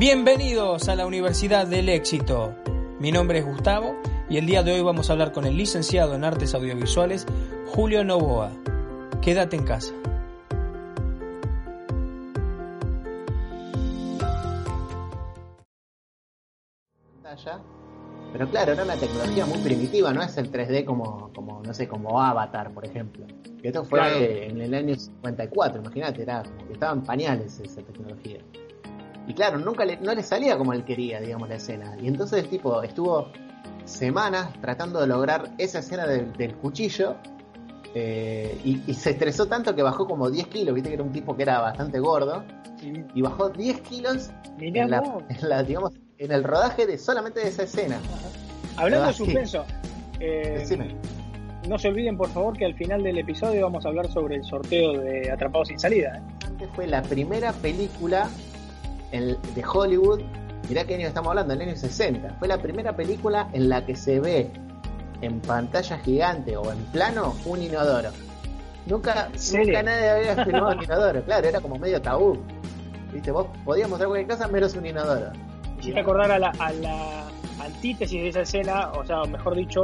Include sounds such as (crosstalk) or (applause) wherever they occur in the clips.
Bienvenidos a la Universidad del Éxito. Mi nombre es Gustavo y el día de hoy vamos a hablar con el licenciado en Artes Audiovisuales Julio Novoa. Quédate en casa. Pero claro, era una tecnología muy primitiva, no es el 3D como, como no sé, como Avatar, por ejemplo. Que esto fue en el año 54, imagínate, era como que estaban pañales esa tecnología. Y claro, nunca le, no le salía como él quería, digamos, la escena. Y entonces el tipo estuvo semanas tratando de lograr esa escena del, cuchillo. Eh, y, se estresó tanto que bajó como 10 kilos, viste que era un tipo que era bastante gordo. Y bajó 10 kilos en la, digamos, en el rodaje de solamente de esa escena. Hablando de suspenso, eh, no se olviden por favor que al final del episodio vamos a hablar sobre el sorteo de Atrapados sin salida. ¿eh? Fue la primera película de Hollywood, mirá qué año estamos hablando, en el año 60. Fue la primera película en la que se ve en pantalla gigante o en plano un inodoro. Nunca, nunca nadie había (laughs) filmado un inodoro, claro, era como medio tabú. Viste, vos podías mostrar cualquier cosa menos un inodoro. Si te acordar a la, a la antítesis de esa escena, o sea, mejor dicho,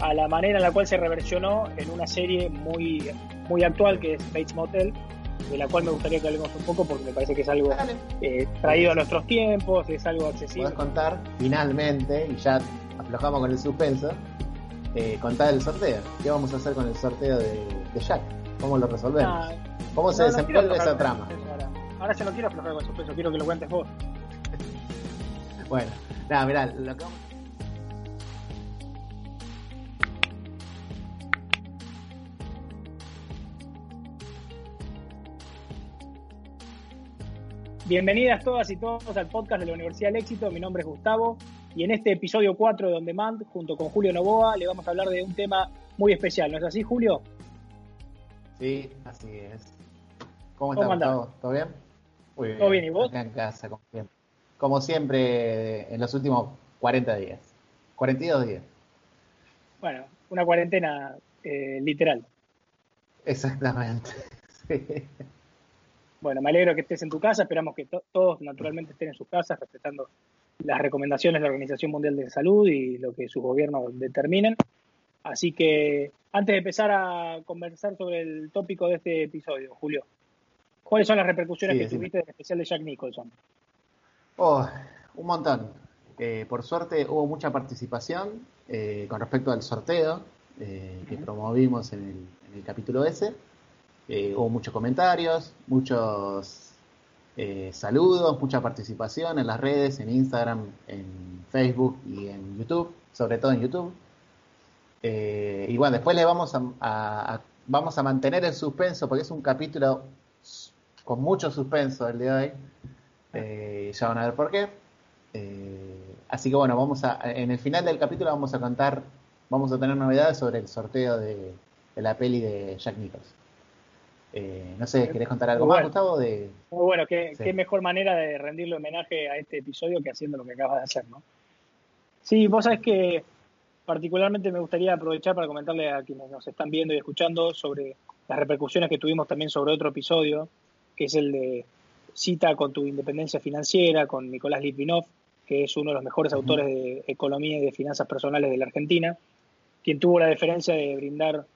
a la manera en la cual se reversionó en una serie muy, muy actual que es Bates Motel, de la cual me gustaría que hablemos un poco porque me parece que es algo eh, traído a nuestros tiempos, es algo accesible. Puedes contar finalmente, y ya aflojamos con el suspenso, eh, contar el sorteo. ¿Qué vamos a hacer con el sorteo de, Jack? ¿Cómo lo resolvemos? Ah, ¿Cómo se desenvuelve esa trama? Ahora. ahora ya no quiero aflojar con el suspenso, quiero que lo cuentes vos. bueno, nada, mirá, lo que Bienvenidas todas y todos al podcast de la Universidad del Éxito. Mi nombre es Gustavo y en este episodio 4 de On Demand, junto con Julio Novoa, le vamos a hablar de un tema muy especial. ¿No es así, Julio? Sí, así es. ¿Cómo, estás, ¿Todo bien? Muy bien. ¿Todo bien y vos? Acá en casa, como siempre. Como siempre, en los últimos 40 días. 42 días. Bueno, una cuarentena eh, literal. Exactamente. (laughs) Sí. Bueno, me alegro que estés en tu casa, esperamos que todos naturalmente estén en sus casas respetando las recomendaciones de la Organización Mundial de Salud y lo que sus gobiernos determinen. Así que antes de empezar a conversar sobre el tópico de este episodio, Julio, ¿cuáles son las repercusiones que tuviste en especial de Jack Nicholson? Oh, un montón. Eh, por suerte hubo mucha participación eh, con respecto al sorteo eh, que promovimos en el capítulo ese. Eh, hubo muchos comentarios, muchos eh, saludos, mucha participación en las redes, en Instagram, en Facebook y en YouTube, sobre todo en YouTube. Eh, y bueno, después le vamos a, vamos a mantener el suspenso porque es un capítulo con mucho suspenso el de hoy. ya van a ver por qué. así que bueno, vamos a, en el final del capítulo vamos a contar, vamos a tener novedades sobre el sorteo de, de la peli de Jack Nicholson. Eh, no sé, ¿querés contar algo más, Gustavo? De... Muy bueno, ¿Qué, mejor manera de rendirle homenaje a este episodio que haciendo lo que acabas de hacer, ¿no? Sí, vos sabés que particularmente me gustaría aprovechar para comentarle a quienes nos están viendo y escuchando sobre las repercusiones que tuvimos también sobre otro episodio, que es el de Cita con tu independencia financiera, con Nicolás Litvinov, que es uno de los mejores autores de economía y de finanzas personales de la Argentina, quien tuvo la deferencia de brindar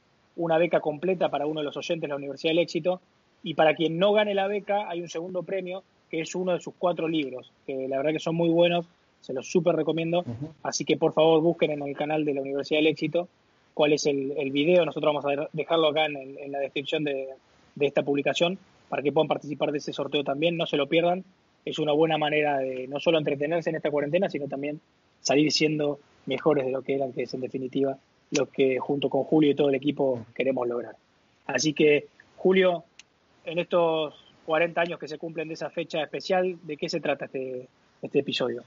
una beca completa para uno de los oyentes de la Universidad del Éxito. Y para quien no gane la beca, hay un segundo premio, que es uno de sus cuatro libros, que la verdad que son muy buenos, se los súper recomiendo. Así que por favor busquen en el canal de la Universidad del Éxito cuál es el, el video. Nosotros vamos a dejarlo acá en, la descripción de, de, esta publicación para que puedan participar de ese sorteo también. No se lo pierdan. Es una buena manera de no solo entretenerse en esta cuarentena, sino también salir siendo mejores de lo que eran, que es en definitiva lo que junto con Julio y todo el equipo queremos lograr. Así que, Julio, en estos 40 años que se cumplen de esa fecha especial, ¿de qué se trata este, este episodio?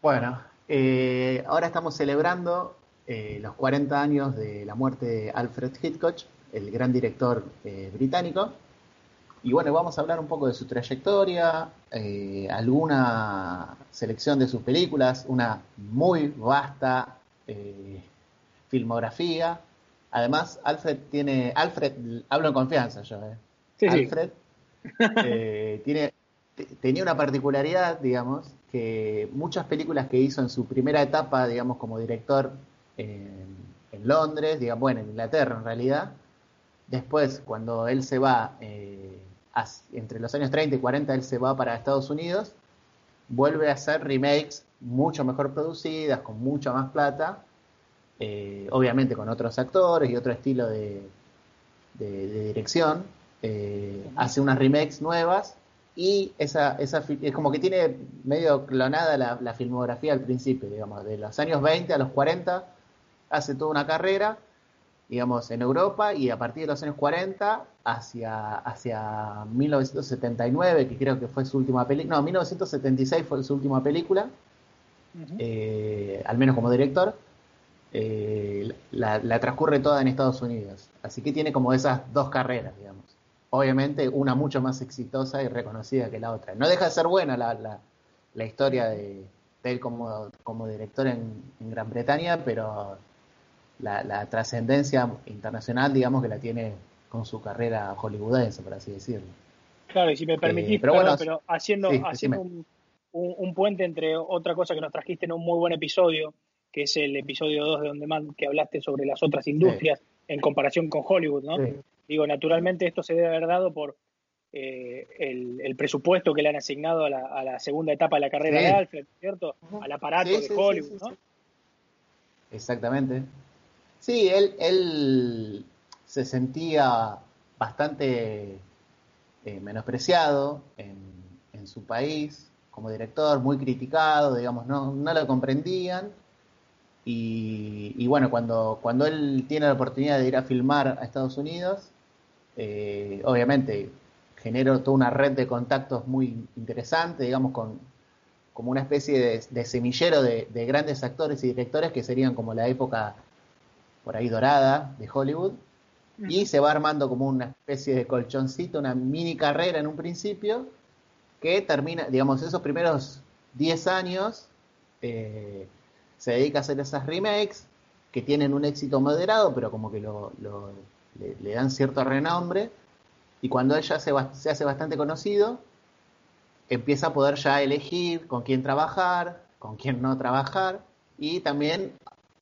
Bueno, eh, ahora estamos celebrando eh, los 40 años de la muerte de Alfred Hitchcock, el gran director eh, británico. Y bueno, vamos a hablar un poco de su trayectoria, alguna selección de sus películas, una muy vasta filmografía. Además, Alfred tiene, Alfred, hablo en confianza yo, Alfred (laughs) tiene, tenía una particularidad, digamos, que muchas películas que hizo en su primera etapa, digamos, como director en, Londres, digamos, bueno, en Inglaterra en realidad, después cuando él se va, eh, entre los años 30 y 40, él se va para Estados Unidos, vuelve a hacer remakes mucho mejor producidas, con mucha más plata, eh, obviamente con otros actores y otro estilo de, dirección, eh, hace unas remakes nuevas y esa, esa es como que tiene medio clonada la, filmografía al principio, digamos, de los años 20 a los 40 hace toda una carrera, digamos, en Europa y a partir de los años 40 hacia, hacia 1979, que creo que fue su última película, no, 1976 fue su última película, eh, al menos como director, eh, la, la transcurre toda en Estados Unidos, así que tiene como esas dos carreras, digamos obviamente una mucho más exitosa y reconocida que la otra. No deja de ser buena la, la, historia de, él como, como director en, Gran Bretaña, pero la, trascendencia internacional, digamos, que la tiene con su carrera hollywoodense, por así decirlo. Claro, y si me permitís, eh, pero, pero haciendo, haciendo un, un, puente entre otra cosa que nos trajiste en un muy buen episodio, que es el episodio 2 de On Demand, que hablaste sobre las otras industrias en comparación con Hollywood, ¿no? Digo, naturalmente esto se debe haber dado por eh, el, presupuesto que le han asignado a la, segunda etapa de la carrera de Alfred, ¿cierto? Al aparato de Hollywood, ¿no? Exactamente. Sí, él, él se sentía bastante eh, menospreciado en, en, su país como director, muy criticado, digamos, no, no lo comprendían y, bueno, cuando, cuando él tiene la oportunidad de ir a filmar a Estados Unidos, eh, obviamente generó toda una red de contactos muy interesante, digamos, con como una especie de, semillero de, grandes actores y directores que serían como la época por ahí dorada de Hollywood. Y se va armando como una especie de colchoncito, una mini carrera en un principio, que termina, digamos, esos primeros 10 años. Eh, se dedica a hacer esas remakes que tienen un éxito moderado, pero como que lo, le, dan cierto renombre. Y cuando ella se, se hace bastante conocido, empieza a poder ya elegir con quién trabajar, con quién no trabajar, y también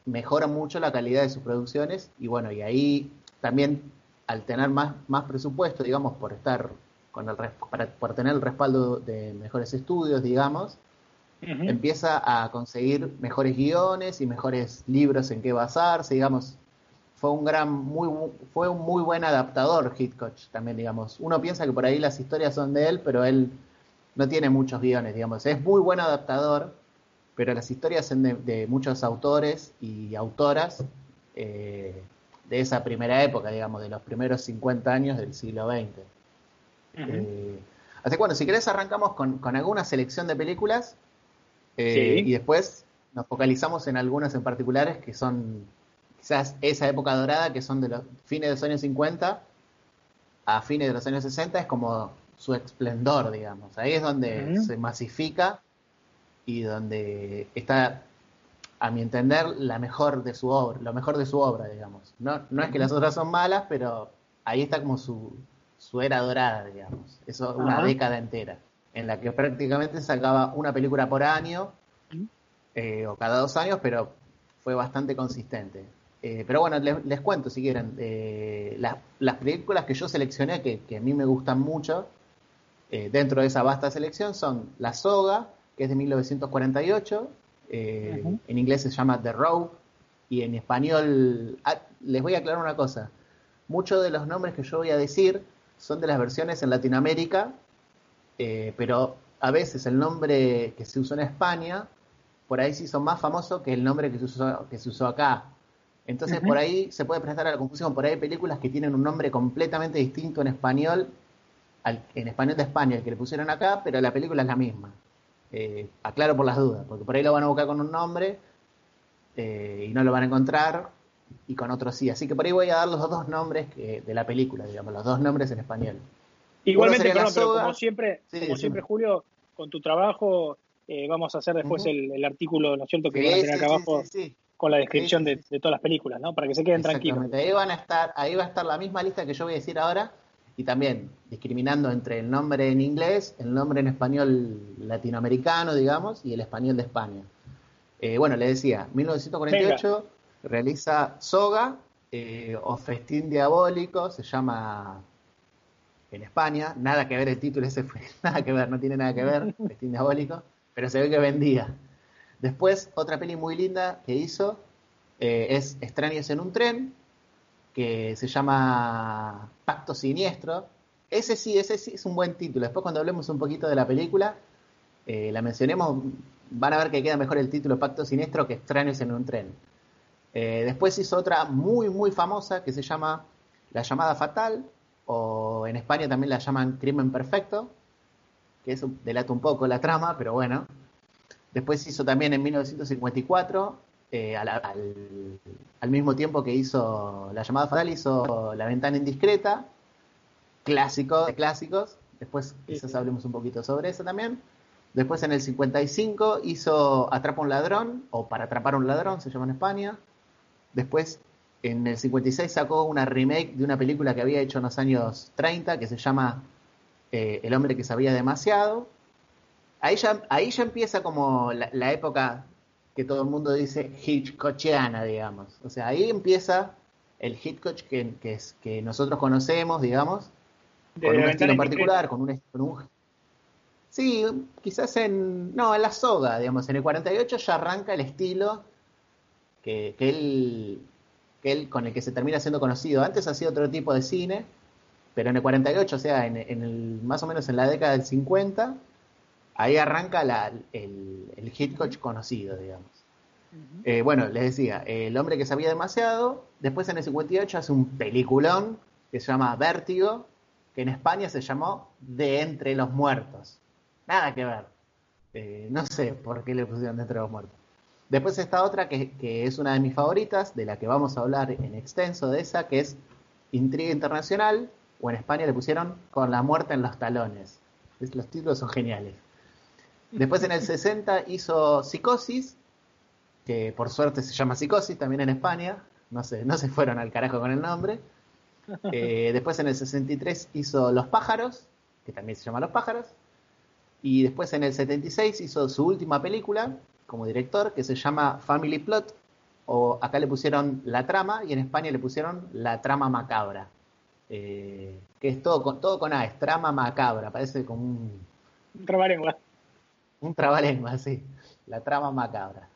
mejora mucho la calidad de sus producciones. Y bueno, y ahí también al tener más, más presupuesto, digamos, por estar con el por tener el respaldo de mejores estudios, digamos, empieza a conseguir mejores guiones y mejores libros en qué basarse, digamos, fue un gran, muy, fue un muy buen adaptador Hitchcock también, digamos. Uno piensa que por ahí las historias son de él, pero él no tiene muchos guiones, digamos. Es muy buen adaptador, pero las historias son de, muchos autores y autoras eh, de esa primera época, digamos, de los primeros 50 años del siglo XX. Eh, así que bueno, si querés arrancamos con, con alguna selección de películas eh, y después nos focalizamos en algunas en particulares que son quizás esa época dorada, que son de los fines de los años 50 a fines de los años 60, es como su esplendor, digamos. Ahí es donde se masifica y donde está, a mi entender, la mejor de su obra, lo mejor de su obra, digamos. No, no es que las otras son malas, pero ahí está como su, su era dorada, digamos. Eso, una década entera en la que prácticamente sacaba una película por año eh, o cada dos años, pero fue bastante consistente. Eh, pero bueno, les, cuento si quieren. Eh, las, películas que yo seleccioné, que, a mí me gustan mucho, dentro de esa vasta selección, son La Soga, que es de 1948, en inglés se llama The Rope, y en español, ah, les voy a aclarar una cosa, muchos de los nombres que yo voy a decir son de las versiones en Latinoamérica eh, pero a veces el nombre que se usó en España, por ahí sí son más famoso que el nombre que se usó, que se usó acá. Entonces por ahí se puede prestar a la confusión, por ahí hay películas que tienen un nombre completamente distinto en español, en español de España, el que le pusieron acá, pero la película es la misma. Eh, aclaro por las dudas, porque por ahí lo van a buscar con un nombre eh, y no lo van a encontrar, y con otro sí. Así que por ahí voy a dar los dos nombres de la película, digamos, los dos nombres en español. Igualmente, pero como siempre, como siempre, Julio, con tu trabajo eh, vamos a hacer después el, artículo, ¿no es cierto?, que van a tener acá abajo con la descripción de, todas las películas, ¿no? Para que se queden tranquilos. Ahí van a estar, ahí va a estar la misma lista que yo voy a decir ahora y también discriminando entre el nombre en inglés, el nombre en español latinoamericano, digamos, y el español de España. Eh, bueno, le decía, 1948 realiza Soga eh, o Festín Diabólico, se llama en España, nada que ver el título ese fue, (laughs) nada que ver, no tiene nada que ver, (laughs) Festín Diabólico, pero se ve que vendía. Después, otra peli muy linda que hizo eh, es Extraños en un tren, que se llama Pacto Siniestro. Ese sí, ese sí es un buen título. Después cuando hablemos un poquito de la película, eh, la mencionemos, van a ver que queda mejor el título Pacto Siniestro que Extraños en un tren. Eh, después hizo otra muy, muy famosa que se llama La llamada fatal, o en España también la llaman Crimen Perfecto, que eso delata un poco la trama, pero bueno. Después hizo también en 1954, eh, al, mismo tiempo que hizo La llamada fatal, hizo La ventana indiscreta, clásico de clásicos. Después quizás hablemos un poquito sobre eso también. Después en el 55 hizo Atrapa un ladrón, o Para atrapar un ladrón, se llama en España. Después en el 56 sacó una remake de una película que había hecho en los años 30 que se llama eh, El hombre que sabía demasiado. Ahí ya, ahí ya empieza como la, época que todo el mundo dice Hitchcockiana, digamos. O sea, ahí empieza el Hitchcock que, que, es, que nosotros conocemos, digamos, con un estilo en particular, con un, con Sí, quizás en... No, en la soga, digamos. En el 48 ya arranca el estilo que, que él que él, con el que se termina siendo conocido. Antes hacía otro tipo de cine, pero en el 48, o sea, en, el, más o menos en la década del 50, ahí arranca el, el Hitchcock conocido, digamos. Eh, bueno, les decía, El hombre que sabía demasiado, después en el 58 hace un peliculón que se llama Vértigo, que en España se llamó De entre los muertos. Nada que ver. Eh, no sé por qué le pusieron De entre los muertos. Después está otra que, es una de mis favoritas, de la que vamos a hablar en extenso de esa, que es Intriga Internacional, o en España le pusieron Con la muerte en los talones. los títulos son geniales. Después en el 60 hizo Psicosis, que por suerte se llama Psicosis también en España. No se, no se fueron al carajo con el nombre. (laughs) Eh, después en el 63 hizo Los pájaros, que también se llama Los pájaros. Y después en el 76 hizo su última película, como director que se llama Family Plot, o acá le pusieron La Trama y en España le pusieron La Trama Macabra. Eh, que es todo con, todo con A, es trama macabra, parece como un... Un trabalengua. Un trabalengua, sí. La trama macabra.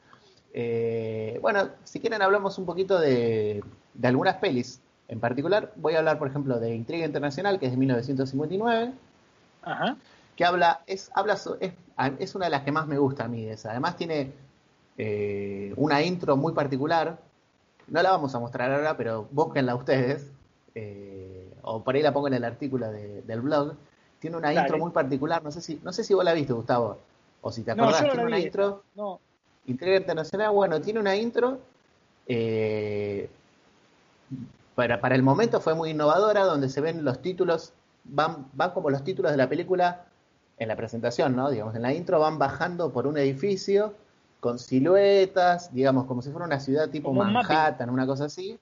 Eh, bueno, si quieren hablamos un poquito de, de algunas pelis. En particular, voy a hablar, por ejemplo, de Intriga Internacional, que es de 1959. Ajá que habla, es, habla, es, es, una de las que más me gusta a mí esa. Además tiene eh, una intro muy particular. No la vamos a mostrar ahora, pero búsquenla ustedes. Eh, o por ahí la pongo en el artículo del blog. Tiene una intro muy particular. No sé si, no sé si vos la viste, Gustavo. O si te acordás, tiene una intro. No. Internacional, bueno, tiene una intro. Eh, para, para el momento fue muy innovadora, donde se ven los títulos, van, van como los títulos de la película en la presentación, ¿no? Digamos, en la intro van bajando por un edificio con siluetas, digamos, como si fuera una ciudad tipo Manhattan, una cosa así.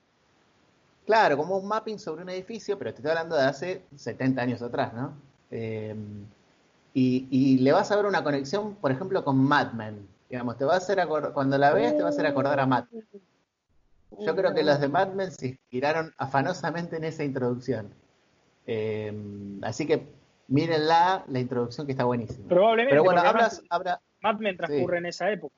Claro, como un mapping sobre un edificio, pero te estoy hablando de hace 70 años atrás, ¿no? Eh, y, le vas a ver una conexión, por ejemplo, con Mad Men. Digamos, te va a hacer cuando la ves, te va a hacer acordar a Mad Men. Yo creo que los de Mad Men se inspiraron afanosamente en esa introducción. Eh, así que mírenla, la introducción que está buenísima. Probablemente. Pero bueno, hablas, habla... Mad Men transcurre en esa época.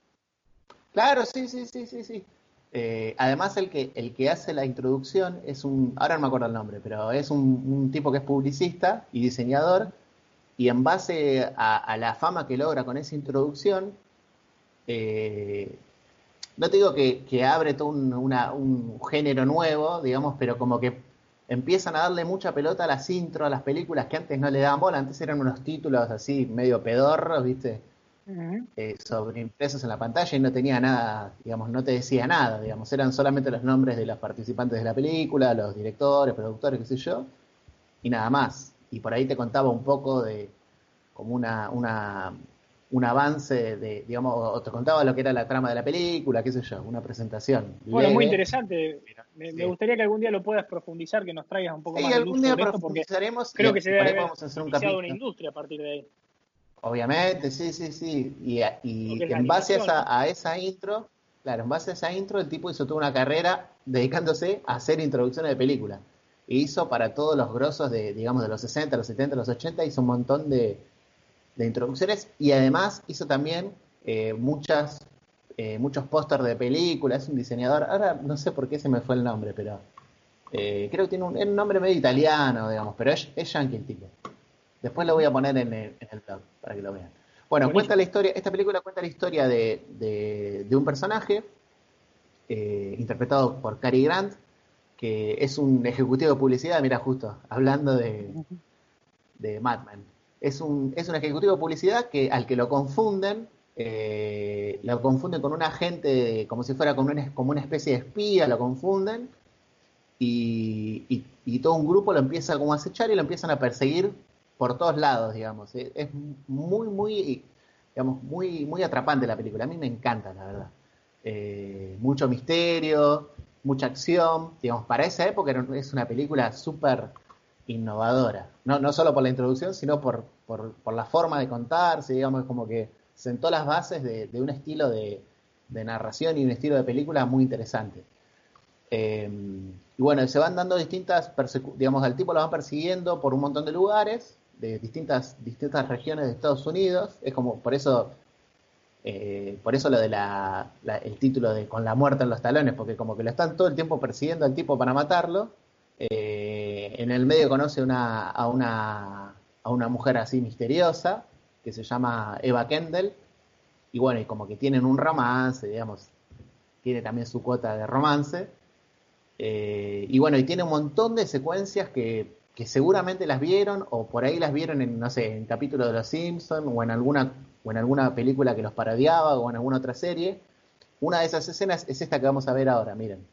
Claro, sí, sí, sí, sí, sí. Eh, además, el que, el que hace la introducción es un, ahora no me acuerdo el nombre, pero es un, tipo que es publicista y diseñador, y en base a, la fama que logra con esa introducción, eh, no te digo que, que abre todo un, una, un género nuevo, digamos, pero como que empiezan a darle mucha pelota a las intros, a las películas que antes no le daban bola, antes eran unos títulos así medio pedorros, ¿viste? eh, sobreimpresos en la pantalla y no tenía nada, digamos, no te decía nada, digamos, eran solamente los nombres de los participantes de la película, los directores, productores, qué sé yo, y nada más. Y por ahí te contaba un poco de como una, una un avance de, digamos, o te contaba lo que era la trama de la película, qué sé yo, una presentación. Bueno, muy interesante. Me, me, gustaría que algún día lo puedas profundizar, que nos traigas un poco sí, más de algún día profundizaremos. Creo que se debe haber vamos a hacer un capítulo. una industria a partir de ahí. Obviamente, sí, sí, sí. Y, y en base a esa, a esa intro, claro, en base a esa intro, el tipo hizo toda una carrera dedicándose a hacer introducciones de películas. E hizo para todos los grosos de, digamos, de los 60, los 70, los 80, hizo un montón de, de introducciones y además hizo también eh, muchas, eh, muchos pósters de películas. Es un diseñador, ahora no sé por qué se me fue el nombre, pero eh, creo que tiene un, un, nombre medio italiano, digamos, pero es, es yankee el tipo. Después lo voy a poner en el, en el blog para que lo vean. Bueno, Buenísimo. cuenta la historia, esta película cuenta la historia de, de, de un personaje eh, interpretado por Cary Grant, que es un ejecutivo de publicidad, mira justo, hablando de, de Mad Men. Es un, es un ejecutivo de publicidad que al que lo confunden, eh, lo confunden con un agente, como si fuera como una, especie de espía, lo confunden, y, y, todo un grupo lo empieza como a acechar y lo empiezan a perseguir por todos lados, digamos. Es, muy, muy, digamos, muy, muy atrapante la película. A mí me encanta, la verdad. Eh, mucho misterio, mucha acción. Digamos, para esa época es una película súper innovadora. No, no solo por la introducción, sino por, por, la forma de contarse, digamos, como que sentó las bases de, un estilo de, narración y un estilo de película muy interesante. Eh, y bueno, se van dando distintas, digamos, al tipo lo van persiguiendo por un montón de lugares, de distintas, distintas regiones de Estados Unidos. Es como, por eso, eh, por eso lo de la, el título de Con la muerte en los talones, porque como que lo están todo el tiempo persiguiendo al tipo para matarlo. Eh, en el medio conoce una, a, una, a una mujer así misteriosa, que se llama Eva Kendall. Y bueno, y como que tienen un romance, digamos, tiene también su cuota de romance. Eh, y bueno, y tiene un montón de secuencias que, que, seguramente las vieron o por ahí las vieron en, no sé, en capítulos de Los Simpsons o en alguna, o en alguna película que los parodiaba o en alguna otra serie. Una de esas escenas es esta que vamos a ver ahora, miren.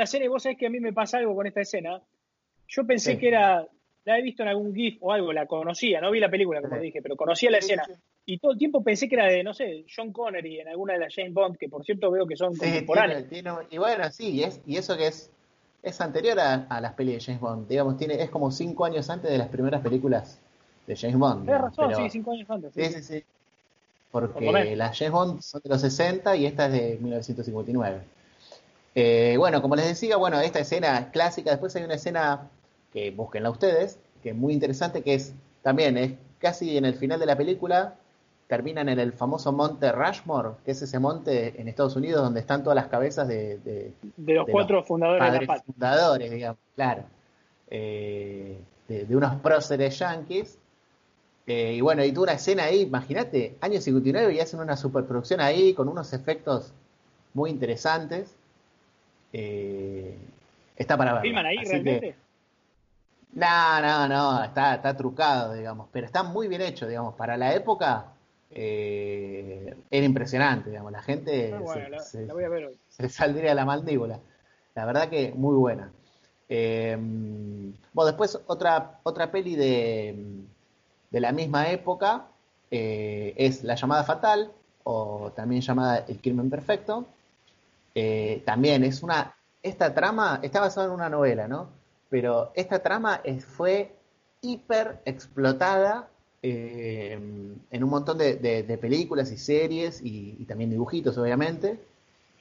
La serie. Vos sabés que a mí me pasa algo con esta escena. Yo pensé sí. que era, la he visto en algún GIF o algo, la conocía, no vi la película, como sí. dije, pero conocía la escena. Y todo el tiempo pensé que era de, no sé, John Connery en alguna de las James Bond, que por cierto veo que son contemporáneas. Tiene, tiene, y bueno, sí, y, es, y eso que es, es anterior a, a, las pelis de James Bond. Digamos, tiene, es como cinco años antes de las primeras películas de James Bond. Tienes razón, pero, sí, cinco años antes. Sí, sí, sí. Porque Por las James Bond son de los 60 y esta es de 1959. Eh, bueno, como les decía, bueno, esta escena es clásica. Después hay una escena que búsquenla ustedes, que es muy interesante, que es también es casi en el final de la película. Terminan en el famoso monte Rushmore, que es ese monte en Estados Unidos donde están todas las cabezas de, de, de los de cuatro los fundadores padres de la fundadores, digamos, claro, eh, de, de, unos próceres yanquis. Eh, y bueno, y tuvo una escena ahí, imagínate, años 59 y hacen una superproducción ahí con unos efectos muy interesantes. Eh, está para ver. ¿Filman ahí Así realmente? Que... No, no, no, está, está trucado, digamos, pero está muy bien hecho, digamos, para la época eh, era impresionante, digamos, la gente ah, bueno, se, la, se, la voy a ver hoy. se, saldría la mandíbula. La verdad que muy buena. Eh, bueno, después otra, otra peli de, de la misma época eh, es La llamada fatal, o también llamada El crimen perfecto. Eh, también es una, esta trama está basada en una novela, ¿no? Pero esta trama fue hiper explotada eh, en un montón de, películas y series y, también dibujitos, obviamente.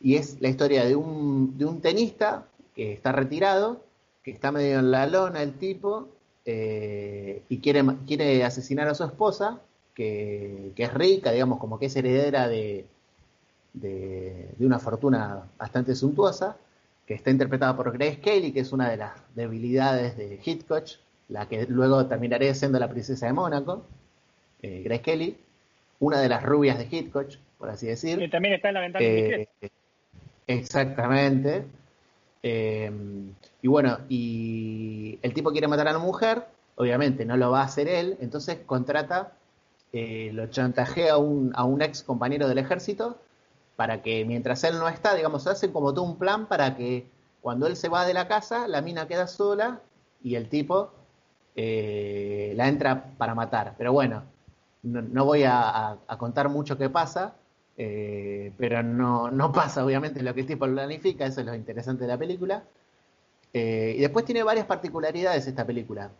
Y es la historia de un, de un tenista que está retirado, que está medio en la lona el tipo, eh, y quiere, quiere asesinar a su esposa, que, es rica, digamos, como que es heredera de, de, una fortuna bastante suntuosa, que está interpretada por Grace Kelly, que es una de las debilidades de Hitchcock, la que luego terminaré siendo la princesa de Mónaco, eh, Grace Kelly, una de las rubias de Hitchcock, por así decir. Que también está en la ventana eh, Exactamente. Eh, y bueno, y el tipo quiere matar a la mujer, obviamente no lo va a hacer él, entonces contrata, eh, lo chantajea a un, a un ex compañero del ejército para que mientras él no está, digamos, hacen como todo un plan para que cuando él se va de la casa, la mina queda sola y el tipo eh, la entra para matar. Pero bueno, no, voy a, contar mucho qué pasa, eh, pero no, no, (laughs) pasa obviamente lo que el tipo planifica, eso es lo interesante de la película. Eh, y después tiene varias particularidades esta película.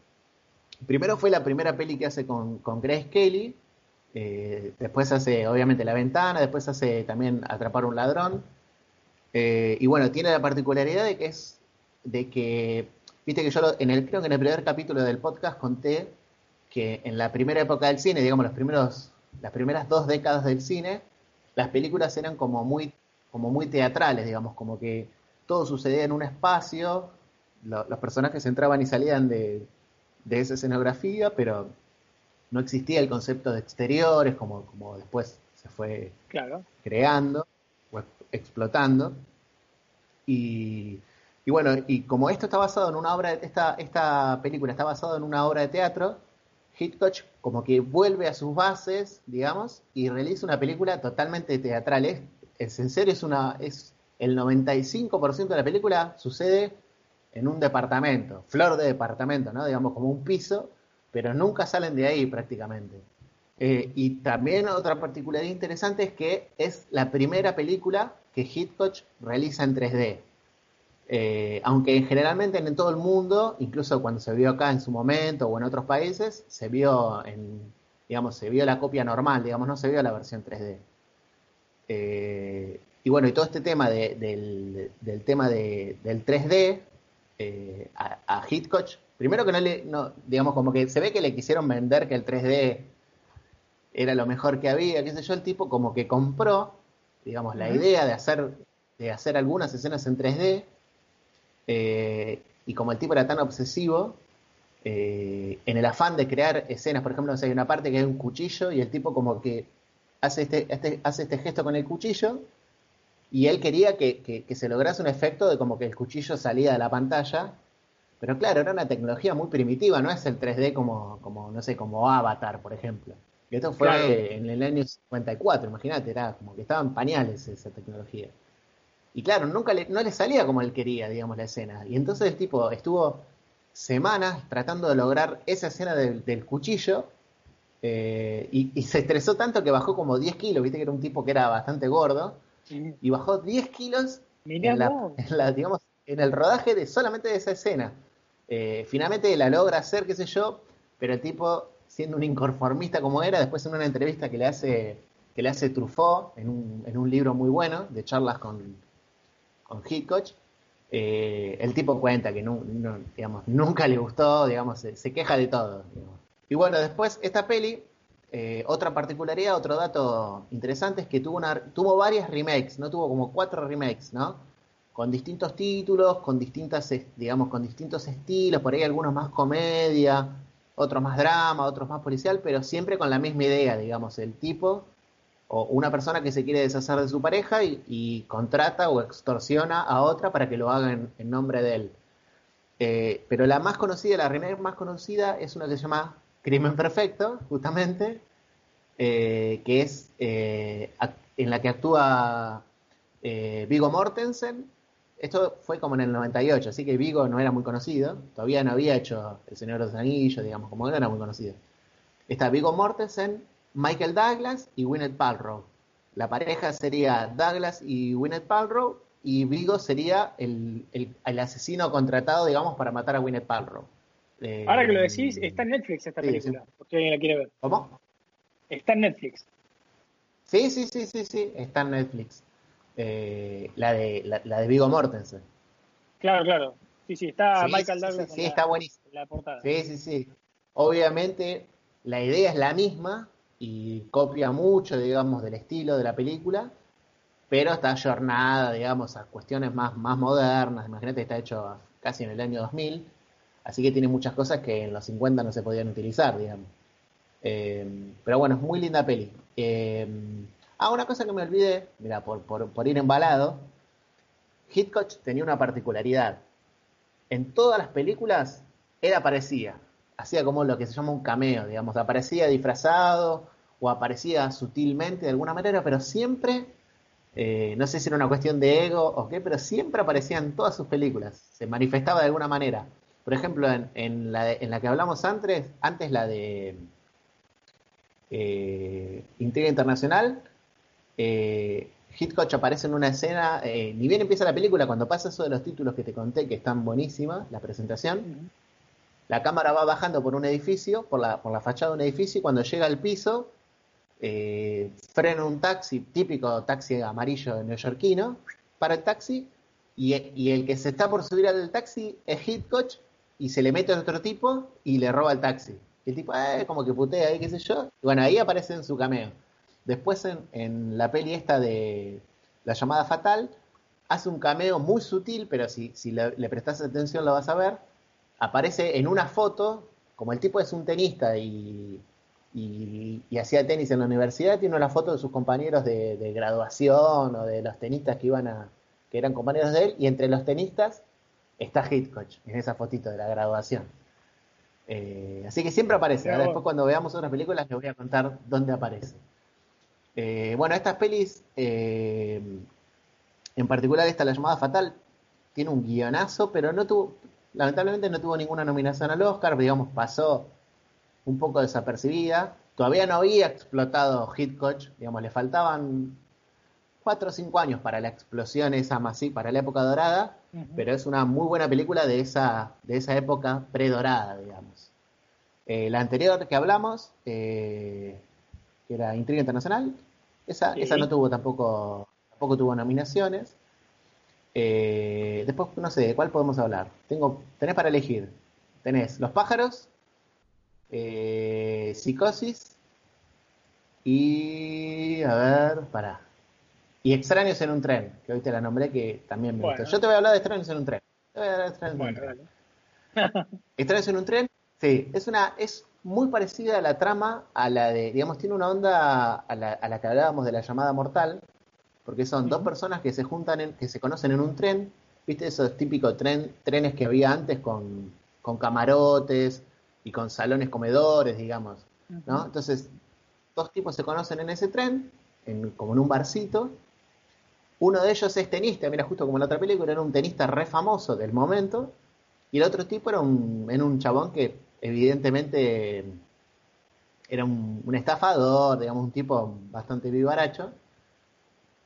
Primero fue la primera peli que hace con, con Grace Kelly, eh, después hace obviamente La Ventana, después hace también Atrapar un ladrón. y bueno, tiene la particularidad de que es de que, viste que yo en el, creo que en el primer capítulo del podcast conté que en la primera época del cine, digamos los primeros, las primeras dos décadas del cine, las películas eran como muy, como muy teatrales, digamos, como que todo sucedía en un espacio, los personajes entraban y salían de, esa escenografía, pero no existía el concepto de exteriores como, como después se fue creando o explotando. Y, y, bueno, y como esto está basado en una obra, esta, esta película está basada en una obra de teatro, Hitchcock como que vuelve a sus bases, digamos, y realiza una película totalmente teatral. Es, en serio, es una, es el 95% de la película sucede en un departamento, flor de departamento, ¿no? Digamos como un piso, pero nunca salen de ahí prácticamente. Eh, y también otra particularidad interesante es que es la primera película que Hitchcock realiza en 3D. Eh, aunque generalmente en todo el mundo, incluso cuando se vio acá en su momento o en otros países, se vio en, digamos, se vio la copia normal, digamos, no se vio la versión 3D. Eh, y bueno, y todo este tema del, tema del 3D eh, a, Hitchcock, primero que no le, no, digamos, como que se ve que le quisieron vender que el 3D era lo mejor que había, qué sé yo, el tipo como que compró, digamos, la idea de hacer, de hacer algunas escenas en 3D eh, y como el tipo era tan obsesivo, eh, en el afán de crear escenas, por ejemplo, hay una parte que hay un cuchillo y el tipo como que hace este, este, hace este gesto con el cuchillo y él quería que, se lograse un efecto de como que el cuchillo salía de la pantalla, pero claro, era una tecnología muy primitiva, no es el 3D como, como no sé, como Avatar, por ejemplo. Y esto fue en el año 54, imagínate, era como que estaban pañales esa tecnología. Y claro, nunca le, no le salía como él quería, digamos, la escena. Y entonces el tipo estuvo semanas tratando de lograr esa escena del, cuchillo eh, y, se estresó tanto que bajó como 10 kilos, viste que era un tipo que era bastante gordo, y bajó 10 kilos en, la, digamos, en el rodaje de solamente de esa escena. Eh, finalmente la logra hacer, qué sé yo, pero el tipo, siendo un inconformista como era, después en una entrevista que le hace, que le hace Truffaut, en un, en un libro muy bueno, de charlas con, con Hitchcock, eh, el tipo cuenta que no, digamos, nunca le gustó, digamos, se, queja de todo. Y bueno, después esta peli, eh, otra particularidad, otro dato interesante es que tuvo, una, tuvo varias remakes, no tuvo como cuatro remakes, ¿no? Con distintos títulos, con distintas, digamos, con distintos estilos, por ahí algunos más comedia, otros más drama, otros más policial, pero siempre con la misma idea, digamos, el tipo o una persona que se quiere deshacer de su pareja y, contrata o extorsiona a otra para que lo haga en, nombre de él. Eh, pero la más conocida, la remake más conocida es una que se llama Crimen Perfecto, justamente, eh, que es eh, en la que actúa Vigo Mortensen. Esto fue como en el 98, así que Vigo no era muy conocido, todavía no había hecho El Señor de los Anillos, digamos, como no era muy conocido. Está Vigo Mortensen, Michael Douglas y Gwyneth Paltrow. La pareja sería Douglas y Gwyneth Paltrow y Vigo sería el, asesino contratado, digamos, para matar a Gwyneth Paltrow. Ahora que lo decís, está en Netflix esta película. si alguien la quiere ver. ¿Cómo? Está en Netflix. Sí, sí, sí, sí, sí, está en Netflix. Eh, la de la, la de Vigo Mortensen. Claro, claro. Sí, sí, está Sí, Michael Douglas sí, en sí, la- está buenísimo. en la portada. Sí, sí, sí. Obviamente la idea es la misma y copia mucho, digamos, del estilo de la película, pero está ayornada, digamos, a cuestiones más, más modernas. Imagínate está hecho casi en el año 2000, así que tiene muchas cosas que en los 50 no se podían utilizar, digamos. Eh, pero bueno, es muy linda peli. Eh, ah, una cosa que me olvidé, mira, por, ir embalado, Hitchcock tenía una particularidad. En todas las películas él aparecía, hacía como lo que se llama un cameo, digamos, aparecía disfrazado o aparecía sutilmente de alguna manera, pero siempre, eh, no sé si era una cuestión de ego o qué, pero siempre aparecía en todas sus películas, se manifestaba de alguna manera. Por ejemplo, en la que hablamos antes, antes la de eh, Intriga Internacional, eh, Hitchcock aparece en una escena, eh, ni bien empieza la película, cuando pasa eso de los títulos que te conté, que están buenísimas, la presentación, la cámara va bajando por un edificio, por la, por la fachada de un edificio, y cuando llega al piso, eh, frena un taxi, típico taxi amarillo neoyorquino, para el taxi, y, y el que se está por subir al taxi es Hitchcock, y se le mete a otro tipo y le roba el taxi. Y el tipo, eh, como que putea ahí, qué sé yo. Y bueno, ahí aparece en su cameo. Después en, en la peli esta de La llamada fatal, hace un cameo muy sutil, pero si, si le, le prestas atención lo vas a ver. Aparece en una foto, como el tipo es un tenista y, y, y hacía tenis en la universidad, tiene una foto de sus compañeros de, de graduación o de los tenistas que iban a, que eran compañeros de él, y entre los tenistas está Hitchcock en esa fotito de la graduación. Eh, así que siempre aparece. Ahora después cuando veamos otras películas les voy a contar dónde aparece. Eh, bueno, estas pelis, eh, en particular esta, La llamada fatal, tiene un guionazo, pero no tuvo, lamentablemente no tuvo ninguna nominación al Oscar, digamos, pasó un poco desapercibida. Todavía no había explotado Hitchcock, digamos, le faltaban cuatro o cinco años para la explosión esa masiva, para la época dorada, pero es una muy buena película de esa, de esa época predorada, digamos. Eh, la anterior que hablamos, eh, que era Intriga Internacional, esa, Sí. esa no tuvo tampoco, tampoco tuvo nominaciones. Eh, después, no sé, ¿de cuál podemos hablar? Tengo, tenés para elegir. Tenés Los pájaros, eh, Psicosis y, a ver, pará. Y Extraños en un tren, que hoy te la nombré que también me Bueno. gustó. Yo te voy a hablar de Extraños en un tren. Te voy a hablar de Extraños en un tren. (laughs) Extraños en un tren, sí, es una, es muy parecida a la trama a la de, digamos, tiene una onda a la, a la que hablábamos de la llamada mortal, porque son dos personas que se juntan, en, que se conocen en un tren, viste esos típicos tren, trenes que había antes con, con camarotes y con salones comedores, digamos, ¿no? Entonces, dos tipos se conocen en ese tren, en- como en un barcito. Uno de ellos es tenista, mira, justo como en la otra película, era un tenista re famoso del momento. Y el otro tipo era un, era un chabón que evidentemente era un, estafador, digamos, un tipo bastante vivaracho.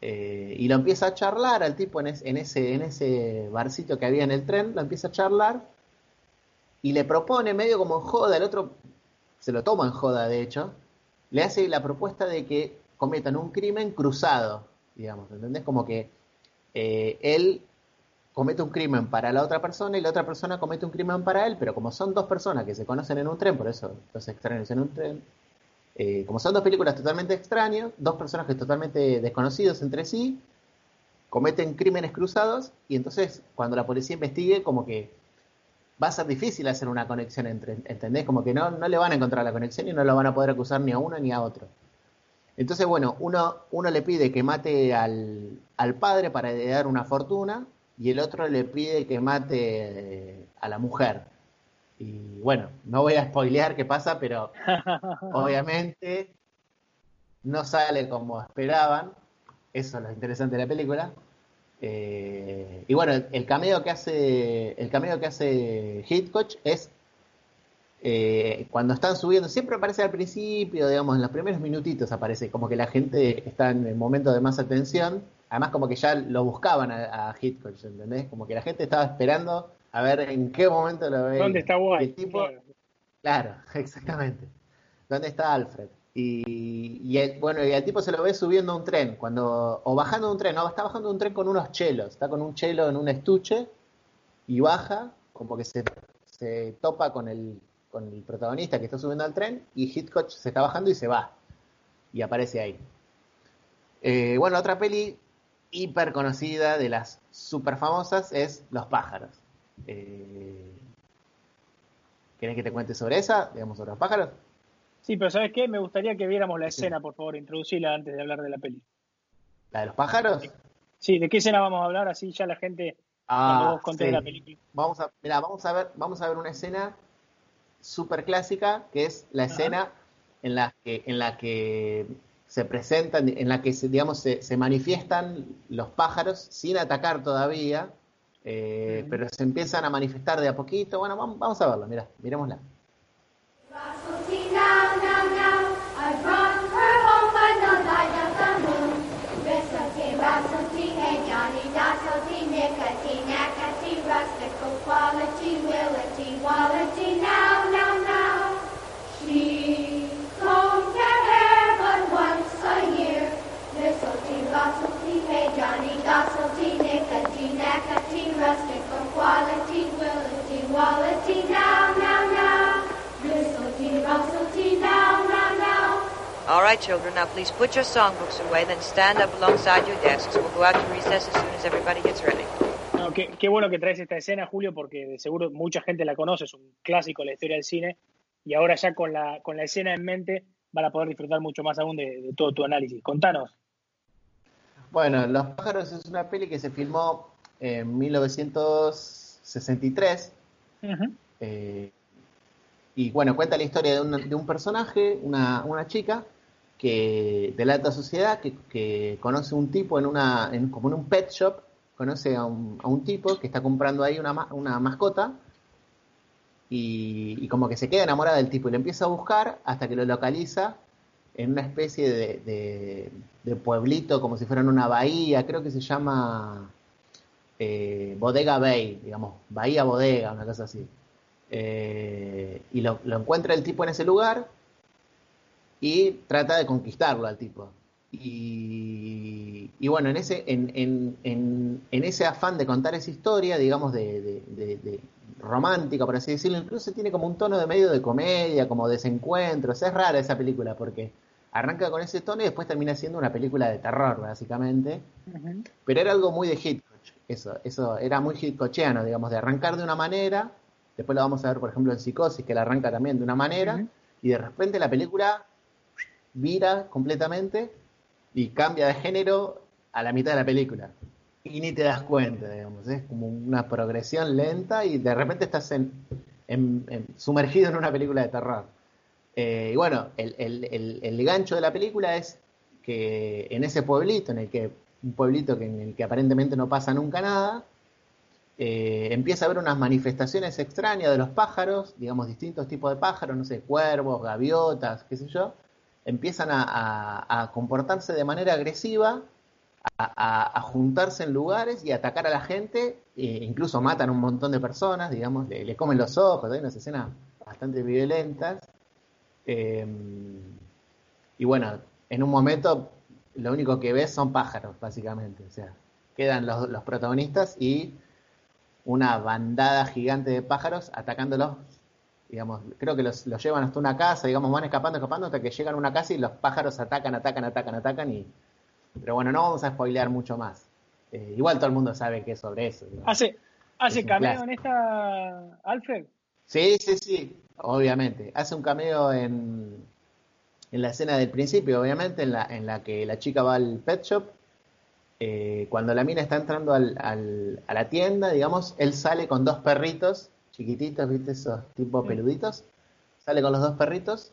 Eh, y lo empieza a charlar al tipo en, en ese, en ese barcito que había en el tren, lo empieza a charlar y le propone medio como en joda, el otro se lo toma en joda de hecho, le hace la propuesta de que cometan un crimen cruzado, digamos, ¿entendés? Como que eh, él comete un crimen para la otra persona y la otra persona comete un crimen para él, pero como son dos personas que se conocen en un tren, por eso los extraños en un tren, eh, como son dos películas totalmente extrañas, dos personajes totalmente desconocidos entre sí, cometen crímenes cruzados y entonces cuando la policía investigue como que va a ser difícil hacer una conexión entre, ¿entendés? Como que no, no le van a encontrar la conexión y no lo van a poder acusar ni a uno ni a otro. Entonces, bueno, uno, uno le pide que mate al, al padre para heredar una fortuna y el otro le pide que mate eh, a la mujer. Y bueno, no voy a spoilear qué pasa, pero (laughs) obviamente no sale como esperaban. Eso es lo interesante de la película. Eh, y bueno, el cameo que hace el cameo que hace Hitchcock es eh, cuando están subiendo, siempre aparece al principio, digamos, en los primeros minutitos aparece, como que la gente está en el momento de más atención, además como que ya lo buscaban a, a Hitchcock, ¿entendés? Como que la gente estaba esperando a ver en qué momento lo ve. ¿Dónde está tipo, Claro. Claro, (laughs) exactamente. ¿dónde está Alfred? Y, el, bueno, y el tipo se lo ve subiendo a un tren, cuando, o bajando un tren, no, está bajando un tren con unos chelos, está con un chelo en un estuche y baja, como que se, se topa con el, con el protagonista que está subiendo al tren y Hitchcock se está bajando y se va y aparece ahí. Eh, bueno, otra peli hiper conocida de las super famosas es Los pájaros. Eh, ¿Querés que te cuente sobre esa? Digamos, sobre los pájaros. Sí, pero ¿sabes qué? Me gustaría que viéramos la escena, por favor, introducirla antes de hablar de la peli. ¿La de los pájaros? Sí, ¿de qué escena vamos a hablar? Así ya la gente ah, vos la película. Vamos a, mira, vamos a ver, vamos a ver una escena súper clásica, que es la escena en la que, en la que se presentan, en la que digamos se, se manifiestan los pájaros sin atacar todavía, eh, pero se empiezan a manifestar de a poquito. Bueno, vamos, vamos a verlo, mira, miremosla. All right, children, now please put your songbooks away, then stand up alongside your desks. We'll go out to recess as soon as everybody gets ready. qué, bueno que traes esta escena, Julio, porque de seguro mucha gente la conoce, es un clásico de la historia del cine, y ahora ya con la, con la escena en mente van a poder disfrutar mucho más aún de, todo tu análisis. Contanos. Bueno, Los pájaros es una peli que se filmó en 1963. Eh, y bueno, cuenta la historia de un, de un personaje, una, una, chica, que de la alta sociedad, que, que conoce un tipo en una, en, como en un pet shop, conoce a un, a un tipo que está comprando ahí una, una mascota y, como que se queda enamorada del tipo y lo empieza a buscar hasta que lo localiza en una especie de, de, pueblito como si fuera en una bahía, creo que se llama eh, Bodega Bay, digamos, Bahía Bodega, una cosa así. Eh, y lo, lo encuentra el tipo en ese lugar y trata de conquistarlo al tipo. Y, bueno, en ese, en, en, en, ese afán de contar esa historia, digamos, de, de, romántica, por así decirlo, incluso tiene como un tono de medio de comedia, como desencuentro. O sea, es rara esa película porque arranca con ese tono y después termina siendo una película de terror, básicamente. Pero era algo muy de Hitchcock, eso, eso era muy Hitchcockiano, digamos, de arrancar de una manera, después lo vamos a ver, por ejemplo, en Psicosis, que la arranca también de una manera, y de repente la película vira completamente y cambia de género a la mitad de la película. Y ni te das cuenta, digamos, es como una progresión lenta y de repente estás en, sumergido en una película de terror. Eh, y bueno, el, el, el, gancho de la película es que en ese pueblito, en el que un pueblito que, en el que aparentemente no pasa nunca nada, eh, empieza a haber unas manifestaciones extrañas de los pájaros, digamos distintos tipos de pájaros, no sé, cuervos, gaviotas, qué sé yo, empiezan a, comportarse de manera agresiva, a, juntarse en lugares y atacar a la gente, e incluso matan a un montón de personas, digamos, le, comen los ojos, hay unas escenas bastante violentas. Eh, y bueno, en un momento lo único que ves son pájaros, básicamente. O sea, quedan los, los protagonistas y una bandada gigante de pájaros atacándolos digamos, creo que los, llevan hasta una casa, digamos, van escapando, escapando hasta que llegan a una casa y los pájaros atacan, atacan, atacan, atacan y... Pero bueno, no vamos a spoilear mucho más. Eh, igual todo el mundo sabe que es sobre eso. ¿Hace, hace cameo en esta Alfred? Sí, sí, sí, obviamente. Hace un cameo en, en la escena del principio, obviamente, en la, en la que la chica va al pet shop. Eh, cuando la mina está entrando al, al, a la tienda, digamos, él sale con dos perritos chiquititos, ¿viste? Esos tipo peluditos. Sale con los dos perritos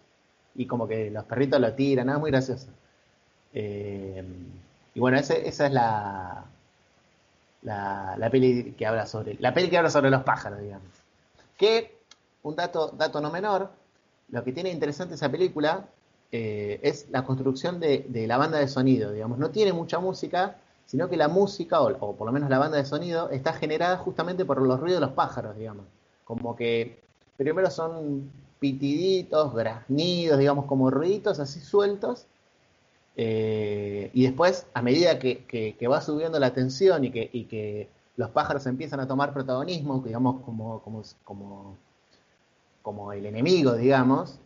y como que los perritos lo tiran, nada, muy gracioso. Eh, y bueno, esa es la, la, la, peli que habla sobre, la peli que habla sobre los pájaros, digamos. Que, un dato, dato no menor, lo que tiene interesante esa película eh, es la construcción de, de, la banda de sonido, digamos. No tiene mucha música, sino que la música, o, o por lo menos la banda de sonido, está generada justamente por los ruidos de los pájaros, digamos como que primero son pitiditos, graznidos, digamos, como ruiditos así sueltos. Eh, y después, a medida que, va subiendo la tensión y que, y que los pájaros empiezan a tomar protagonismo, digamos, como, como, como, como el enemigo, digamos,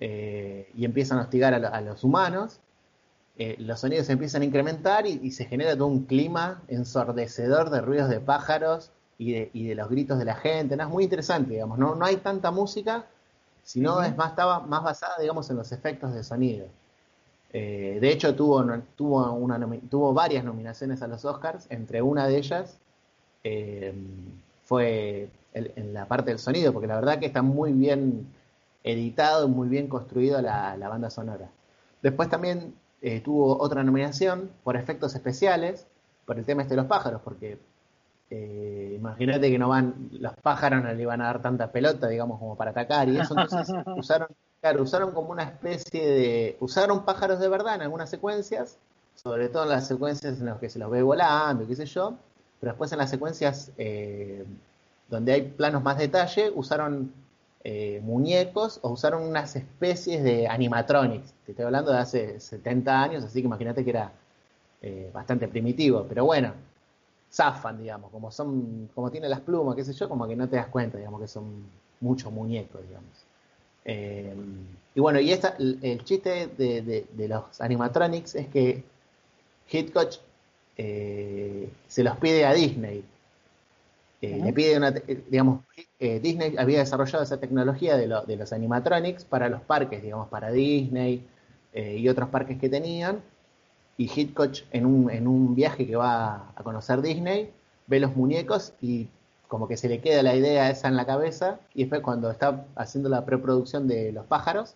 eh, y empiezan a hostigar a, los humanos, eh, los sonidos se empiezan a incrementar y, se genera todo un clima ensordecedor de ruidos de pájaros y de, y de los gritos de la gente. ¿no? Es muy interesante, digamos, no, no hay tanta música, sino es más, estaba más basada, digamos, en los efectos de sonido. Eh, de hecho, tuvo, tuvo, una, tuvo varias nominaciones a los Oscars, entre una de ellas eh, fue en la parte del sonido, porque la verdad que está muy bien editado, muy bien construido la, banda sonora. Después también eh, tuvo otra nominación por efectos especiales, por el tema este de los pájaros, porque eh, imagínate que no van, los pájaros no le iban a dar tanta pelota, digamos, como para atacar, y eso entonces (laughs) usaron, claro, usaron como una especie de, usaron pájaros de verdad en algunas secuencias, sobre todo en las secuencias en las que se los ve volando, qué sé yo, pero después en las secuencias eh, donde hay planos más detalle, usaron eh, muñecos o usaron unas especies de animatronics. Te estoy hablando de hace 70 años, así que imagínate que era eh, bastante primitivo, pero bueno, zafan, digamos, como son, como tienen las plumas, qué sé yo, como que no te das cuenta, digamos, que son muchos muñecos, digamos. y bueno, y esta, el, chiste de, los animatronics es que Hitchcock eh, se los pide a Disney. Eh, le pide una, eh, digamos, Disney había desarrollado esa tecnología de, los animatronics para los parques, digamos, para Disney y otros parques que tenían. Y Hitchcock en un, en un viaje que va a conocer Disney, ve los muñecos y como que se le queda la idea esa en la cabeza y después cuando está haciendo la preproducción de los pájaros,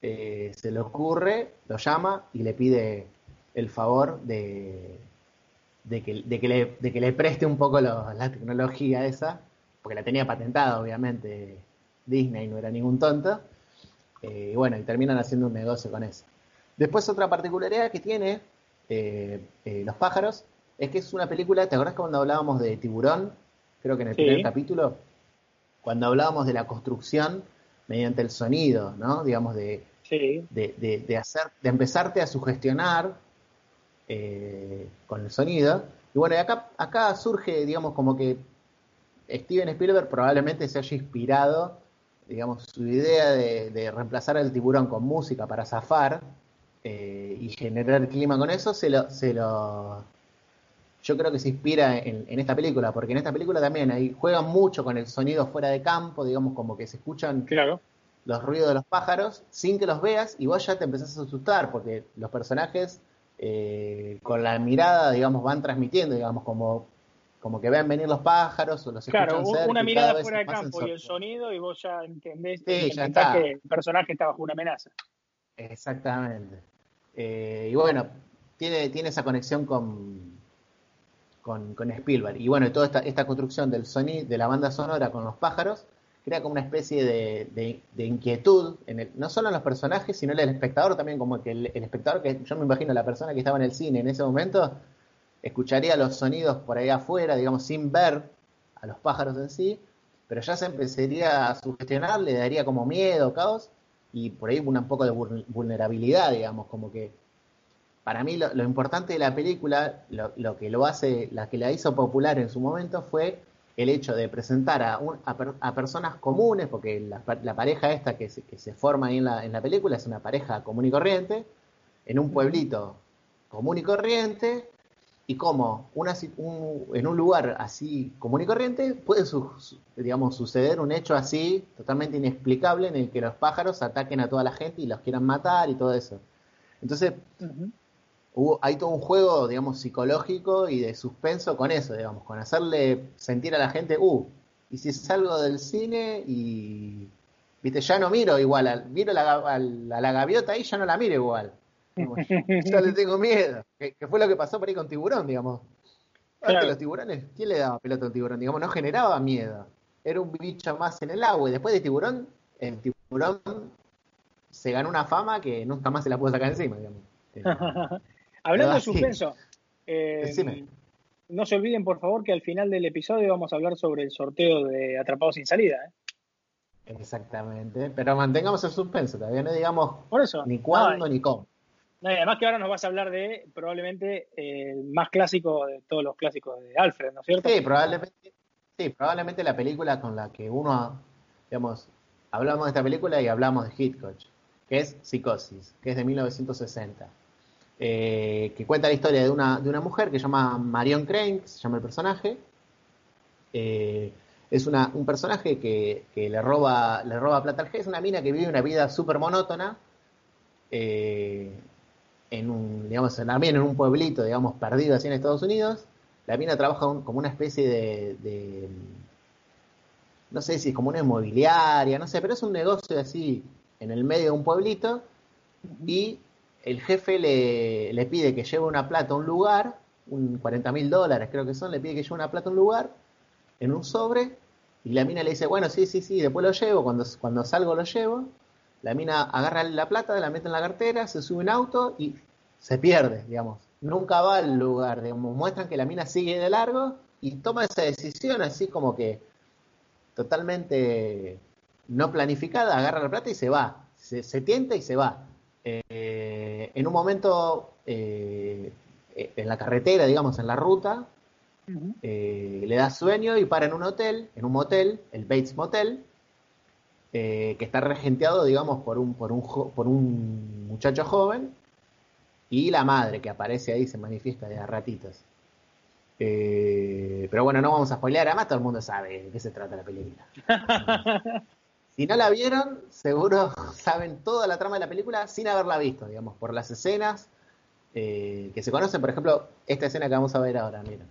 se le ocurre, lo llama y le pide el favor de, de que, de que, le, de que le preste un poco la tecnología esa, porque la tenía patentada, obviamente, Disney no era ningún tonto, eh, y bueno, y terminan haciendo un negocio con eso. Después otra particularidad que tiene eh, eh, Los pájaros es que es una película, ¿te acordás cuando hablábamos de tiburón? Creo que en el primer capítulo, cuando hablábamos de la construcción mediante el sonido, ¿no? Digamos, de, de, de, hacer, de empezarte a sugestionar eh, con el sonido. Y bueno, acá, acá surge, digamos, como que Steven Spielberg probablemente se haya inspirado, digamos, su idea de, reemplazar al tiburón con música para zafar eh, y generar clima con eso, se lo, se lo, yo creo que se inspira en, esta película, porque en esta película también ahí juegan mucho con el sonido fuera de campo, digamos, como que se escuchan claro. los ruidos de los pájaros sin que los veas y vos ya te empezás a asustar, porque los personajes eh, con la mirada, digamos, van transmitiendo, digamos, como, como que ven venir los pájaros o los Claro, una mirada fuera de campo y el sonido y vos ya entendés, que el personaje está bajo una amenaza. Exactamente. Eh, y bueno, tiene, tiene esa conexión con, con, con Spielberg. Y bueno, toda esta, esta construcción del sonido, de la banda sonora con los pájaros, crea como una especie de, inquietud, en el, no solo en los personajes, sino en el espectador también, como que el, espectador, que yo me imagino la persona que estaba en el cine en ese momento, escucharía los sonidos por ahí afuera, digamos, sin ver a los pájaros en sí, pero ya se empezaría a sugestionar, le daría como miedo, caos, y por ahí un poco de vulnerabilidad, digamos, como que para mí lo, importante de la película, lo, lo, que lo hace, la que la hizo popular en su momento fue el hecho de presentar a, a, personas comunes, porque la, pareja esta que se, que se forma ahí en la, en la, película es una pareja común y corriente, en un pueblito común y corriente, y como una, en un lugar así común y corriente puede digamos, suceder un hecho así totalmente inexplicable en el que los pájaros ataquen a toda la gente y los quieran matar y todo eso. Entonces, hay todo un juego, digamos, psicológico y de suspenso con eso, digamos, con hacerle sentir a la gente, uh, y si salgo del cine y, viste, ya no miro igual, miro la, a, la, gaviota ahí, ya no la miro igual. (laughs) ya le tengo miedo, que, fue lo que pasó por ahí con tiburón, digamos. Antes los tiburones, ¿quién le daba pelota a un tiburón? Digamos, no generaba miedo. Era un bicho más en el agua y después de tiburón, el tiburón se ganó una fama que nunca más se la pudo sacar encima, digamos. (laughs) Hablando de suspenso, (laughs) eh, no se olviden por favor que al final del episodio vamos a hablar sobre el sorteo de Atrapados sin salida. ¿eh? Exactamente, pero mantengamos el suspenso, todavía no digamos Por eso. ni cuándo ni cómo. No, además que ahora nos vas a hablar de probablemente el más clásico de todos los clásicos de Alfred, ¿no es cierto? Sí, probablemente, sí, probablemente la película con la que uno, digamos, hablamos de esta película y hablamos de Hitchcock, que es Psicosis, que es de 1960, eh, que cuenta la historia de una, de una mujer que se llama Marion Crane, se llama el personaje. Eh, es una, un personaje que, que, le roba le roba plata al jefe, es una mina que vive una vida súper monótona, eh, en un, digamos, también en un pueblito, digamos, perdido así en Estados Unidos. La mina trabaja como una especie de, de, no sé si es como una inmobiliaria, no sé, pero es un negocio así en el medio de un pueblito y el jefe le, pide que lleve una plata a un lugar, un 40 mil dólares creo que son, le pide que lleve una plata a un lugar en un sobre y la mina le dice, bueno, sí, sí, sí, después lo llevo, cuando, salgo lo llevo. La mina agarra la plata, la mete en la cartera, se sube en auto y se pierde, digamos. Nunca va al lugar, digamos. Muestran que la mina sigue de largo y toma esa decisión así como que totalmente no planificada, agarra la plata y se va. Se tienta y se va. Eh, en un momento, eh, en la carretera, digamos, en la ruta, uh -huh. eh, le da sueño y para en un hotel, en un motel, el Bates Motel, que está regenteado, digamos, por un, por, un, por un muchacho joven y la madre que aparece ahí, se manifiesta de a ratitos. Pero bueno, no vamos a spoilear, además todo el mundo sabe de qué se trata la película. (laughs) si no la vieron, seguro (laughs) saben toda la trama de la película sin haberla visto, digamos, por las escenas eh, que se conocen, por ejemplo, esta escena que vamos a ver ahora, miren.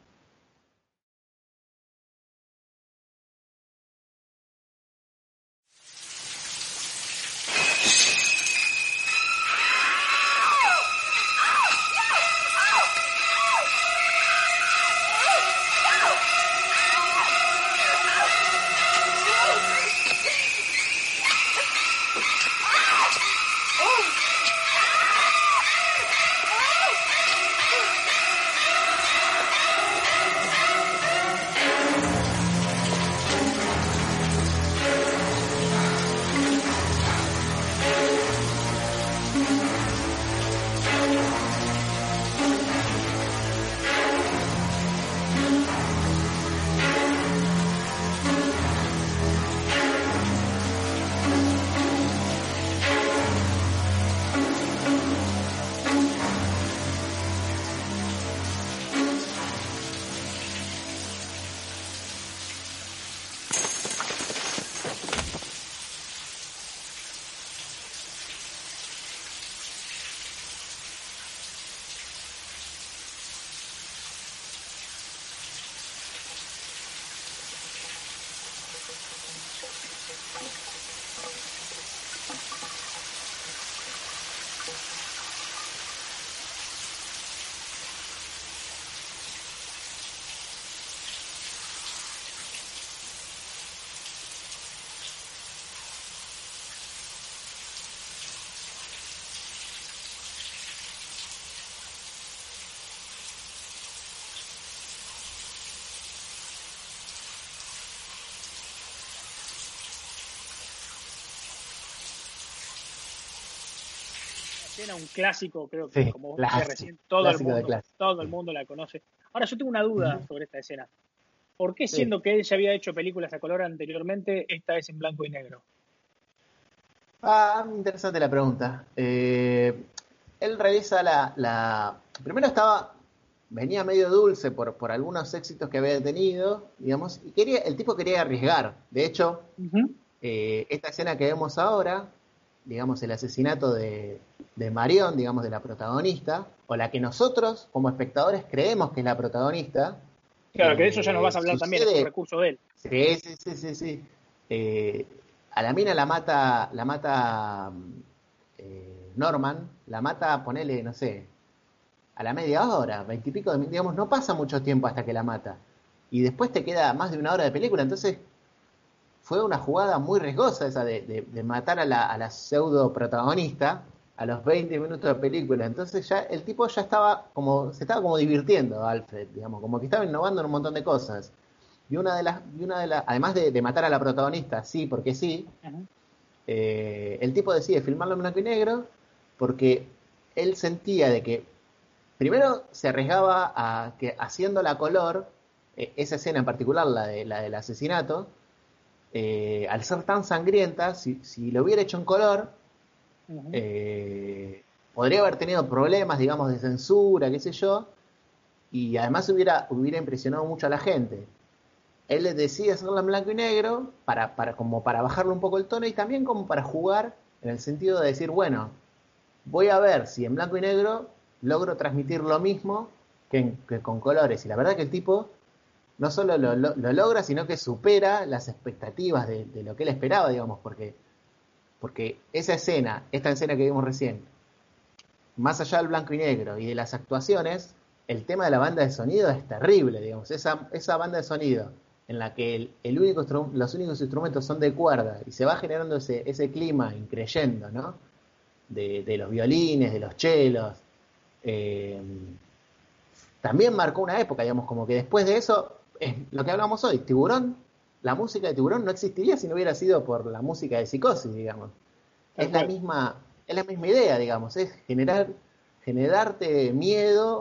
Escena, un clásico, creo que sí, como vos clásico, recién, todo el, mundo, todo el mundo la conoce. Ahora yo tengo una duda sobre esta escena. ¿Por qué siendo sí. que él ya había hecho películas a color anteriormente, esta es en blanco y negro? Ah, interesante la pregunta. Eh, él realiza la, la, Primero estaba... Venía medio dulce por, por algunos éxitos que había tenido, digamos, y quería, el tipo quería arriesgar. De hecho, uh -huh. eh, esta escena que vemos ahora, digamos, el asesinato de, de Marion, digamos, de la protagonista, o la que nosotros, como espectadores, creemos que es la protagonista. Claro, que de eso ya nos vas a hablar sucede, también, es un recurso de él. Sí, sí, sí, sí, sí. Eh, a la mina la mata, la mata eh, Norman, la mata, ponele, no sé, a la media hora, veintipico, digamos, no pasa mucho tiempo hasta que la mata. Y después te queda más de una hora de película, entonces fue una jugada muy riesgosa esa de, de, de matar a la, a la, pseudo protagonista a los 20 minutos de película. Entonces ya el tipo ya estaba como, se estaba como divirtiendo, Alfred, digamos, como que estaba innovando en un montón de cosas. Y una de las, y una de las, además de, matar a la protagonista, sí, porque sí, eh, el tipo decide filmarlo en blanco y negro porque él sentía de que primero se arriesgaba a que haciendo la color, eh, esa escena en particular, la, de, la del asesinato, eh, al ser tan sangrienta, si, si, lo hubiera hecho en color, podría haber tenido problemas, digamos, de censura, qué sé yo, y además hubiera, hubiera impresionado mucho a la gente. Él decide hacerlo en blanco y negro para, para, como para bajarle un poco el tono y también como para jugar en el sentido de decir, bueno, voy a ver si en blanco y negro logro transmitir lo mismo que, con colores. Y la verdad que el tipo no solo lo, logra, sino que supera las expectativas de, de, lo que él esperaba, digamos, porque, porque esa escena, esta escena que vimos recién, más allá del blanco y negro y de las actuaciones, el tema de la banda de sonido es terrible, digamos. Esa, esa banda de sonido en la que el, los únicos instrumentos son de cuerda y se va generando ese, ese clima increyendo, ¿no? De, los violines, de los chelos. Eh, también marcó una época, digamos, como que después de eso, es lo que hablamos hoy, Tiburón, la música de Tiburón no existiría si no hubiera sido por la música de Psicosis, digamos. Es la misma, es la misma idea, digamos, es generar, generarte miedo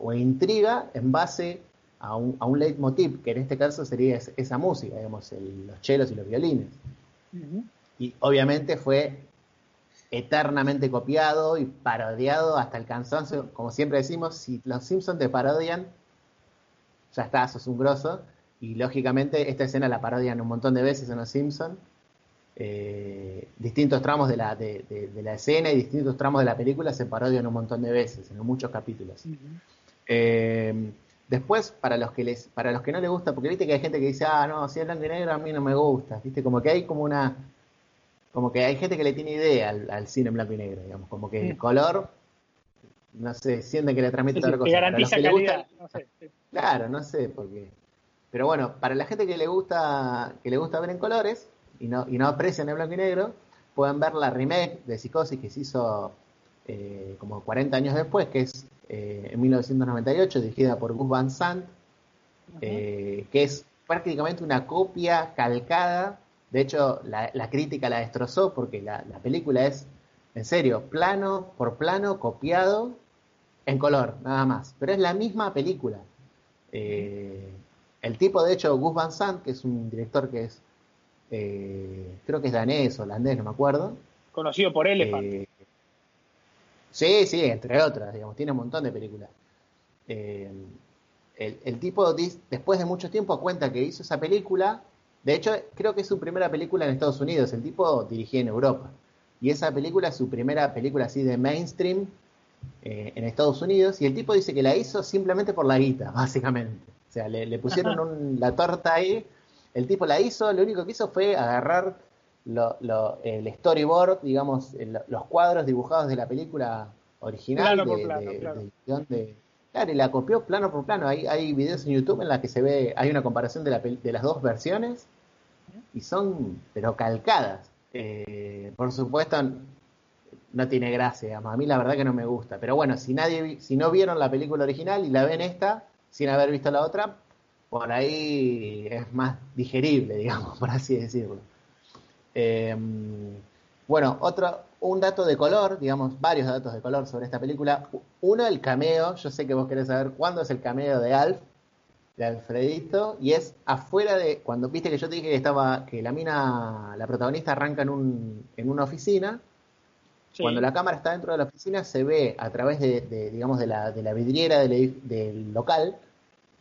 o, intriga en base a un, a un leitmotiv, que en este caso sería esa música, digamos, los chelos y los violines. Y obviamente fue eternamente copiado y parodiado hasta el cansancio. Como siempre decimos, si los Simpsons te parodian, ya está, sos un grosso. Y lógicamente esta escena la parodian un montón de veces en los Simpsons. Eh, distintos tramos de la, de, la escena y distintos tramos de la película se parodian un montón de veces, en muchos capítulos. Eh, después, para los que les, para los que no les gusta, porque viste que hay gente que dice, ah, no, si es blanco y negro a mí no me gusta, viste, como que hay como una, como que hay gente que le tiene idea al, cine en blanco y negro, digamos, como que el color, no sé, sienten que le transmite otra cosa. garantiza calidad, no sé. Claro, no sé, porque, pero bueno, para la gente que le gusta, que le gusta ver en colores, y no, y no aprecian el blanco y negro, pueden ver la remake de Psicosis que se hizo eh, como 40 años después, que es eh, en 1998, dirigida por Gus Van Sant, eh, que es prácticamente una copia calcada. De hecho, la, crítica la destrozó porque la, película es, en serio, plano por plano, copiado en color, nada más. Pero es la misma película. el tipo, de hecho, Gus Van Sant, que es un director que es eh, creo que es danés o holandés, no me acuerdo. Conocido por Elephant. Eh, sí, sí, entre otras, digamos, tiene un montón de películas. Eh, el, tipo, después de mucho tiempo, cuenta que hizo esa película. De hecho, creo que es su primera película en Estados Unidos. El tipo dirigía en Europa. Y esa película es su primera película así de mainstream en Estados Unidos. Y el tipo dice que la hizo simplemente por la guita, (laughs) básicamente. O sea, le, pusieron la torta ahí el tipo la hizo, lo único que hizo fue agarrar el storyboard, digamos, los cuadros dibujados de la película original. Plano por plano, claro. claro, y la copió plano por plano. Hay, hay videos en YouTube en las que se ve, hay una comparación de, la, de las dos versiones y son, pero calcadas. Eh, por supuesto, no tiene gracia, a mí la verdad que no me gusta. Pero bueno, si nadie, si no vieron la película original y la ven esta, sin haber visto la otra, por ahí es más digerible, (laughs) digamos, por así decirlo. Em, bueno, otro, un dato de color, digamos, varios datos de color sobre esta película. Uno, el cameo, yo sé que vos querés saber cuándo es el cameo de Alf, de Alfredito, y es afuera de, cuando viste que yo te dije que estaba, que la mina, la protagonista arranca en, un, en una oficina, Cuando la cámara está dentro de la oficina se ve a través de, digamos, de la, de la vidriera del, del, local,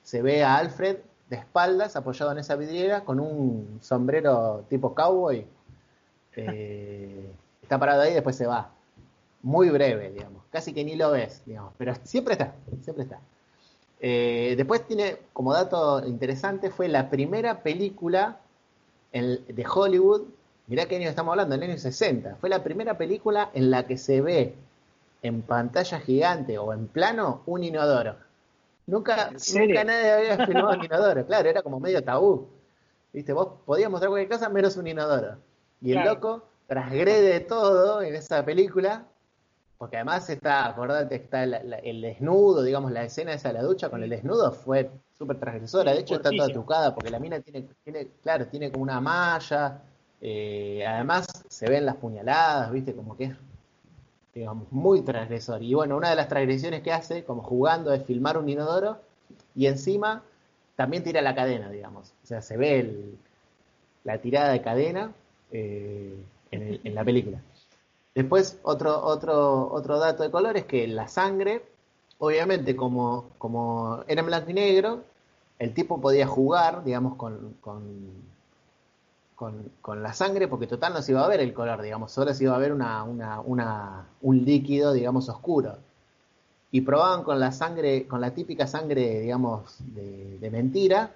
se ve a Alfred de espaldas, apoyado en esa vidriera, con un sombrero tipo cowboy. (laughs) Eh, está parado ahí y después se va. Muy breve, digamos. Casi que ni lo ves, digamos. Pero siempre está, siempre está. Eh, después tiene, como dato interesante, fue la primera película de Hollywood. Mirá qué año estamos hablando, en el año 60. Fue la primera película en la que se ve en pantalla gigante o en plano un inodoro. Nunca, nunca nadie había (laughs) filmado un inodoro, claro, era como medio tabú. Viste, vos podías mostrar cualquier cosa menos un inodoro. Y el loco transgrede todo en esa película porque además está, acordate, está el desnudo, digamos, la escena esa de la ducha con el desnudo fue súper transgresora. De hecho, está toda trucada porque la mina tiene, tiene claro, tiene como una malla. Eh, además, se ven las puñaladas, ¿viste? Como que es, muy transgresor. Y bueno, una de las transgresiones que hace, como jugando, es filmar un inodoro y encima también tira la cadena, digamos. O sea, se ve la tirada de cadena eh, en la película. Después, otro, otro, dato de color es que la sangre, obviamente, como, era en blanco y negro, el tipo podía jugar, digamos, con, con, la sangre, porque total no se iba a ver el color, digamos, solo se iba a ver una, una, una, un líquido, digamos, oscuro. Y probaban con la sangre, con la típica sangre, digamos, de, de mentira,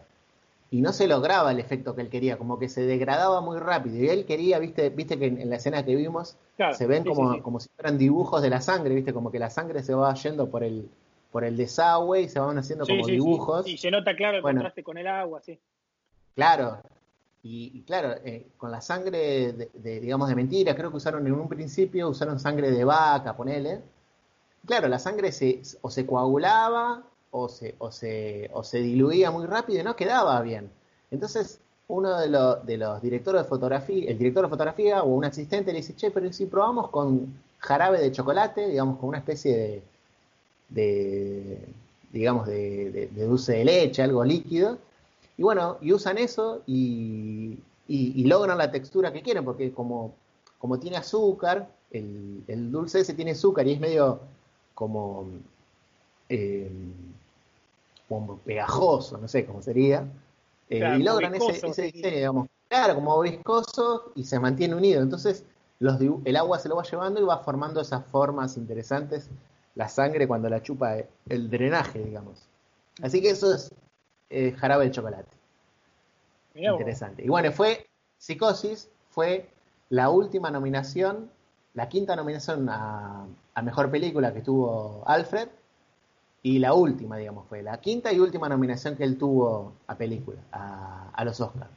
y no se lograba el efecto que él quería, como que se degradaba muy rápido. Y él quería, viste, viste que en, la escena que vimos se ven como, como si fueran dibujos de la sangre, viste, como que la sangre se va yendo por el, por el desagüe y se van haciendo como dibujos. Y se nota claro el contraste con el agua, sí. Claro, y, claro, eh, con la sangre de, digamos, de mentira, creo que usaron en un principio, usaron sangre de vaca, ponele. Claro, la sangre se, o se coagulaba o se, o se, o se diluía muy rápido y no quedaba bien. Entonces, uno de, los, de los directores de fotografía, el director de fotografía o un asistente le dice, che, pero si probamos con jarabe de chocolate, digamos, con una especie de, digamos, de, dulce de leche, algo líquido, y bueno, y usan eso y, y, logran la textura que quieren, porque como, como tiene azúcar, el, el, dulce ese tiene azúcar y es medio como... Eh, como pegajoso, no sé cómo sería, eh, y logran ese, ese diseño, digamos, claro, como viscoso y se mantiene unido. Entonces, los el agua se lo va llevando y va formando esas formas interesantes, la sangre cuando la chupa el drenaje, digamos. Así que eso es eh, jarabe de chocolate. Interesante. Y bueno, fue Psicosis, fue la última nominación, la quinta nominación a mejor película que tuvo Alfred y la última, digamos, fue la quinta y última nominación que él tuvo a película, a, los Oscars.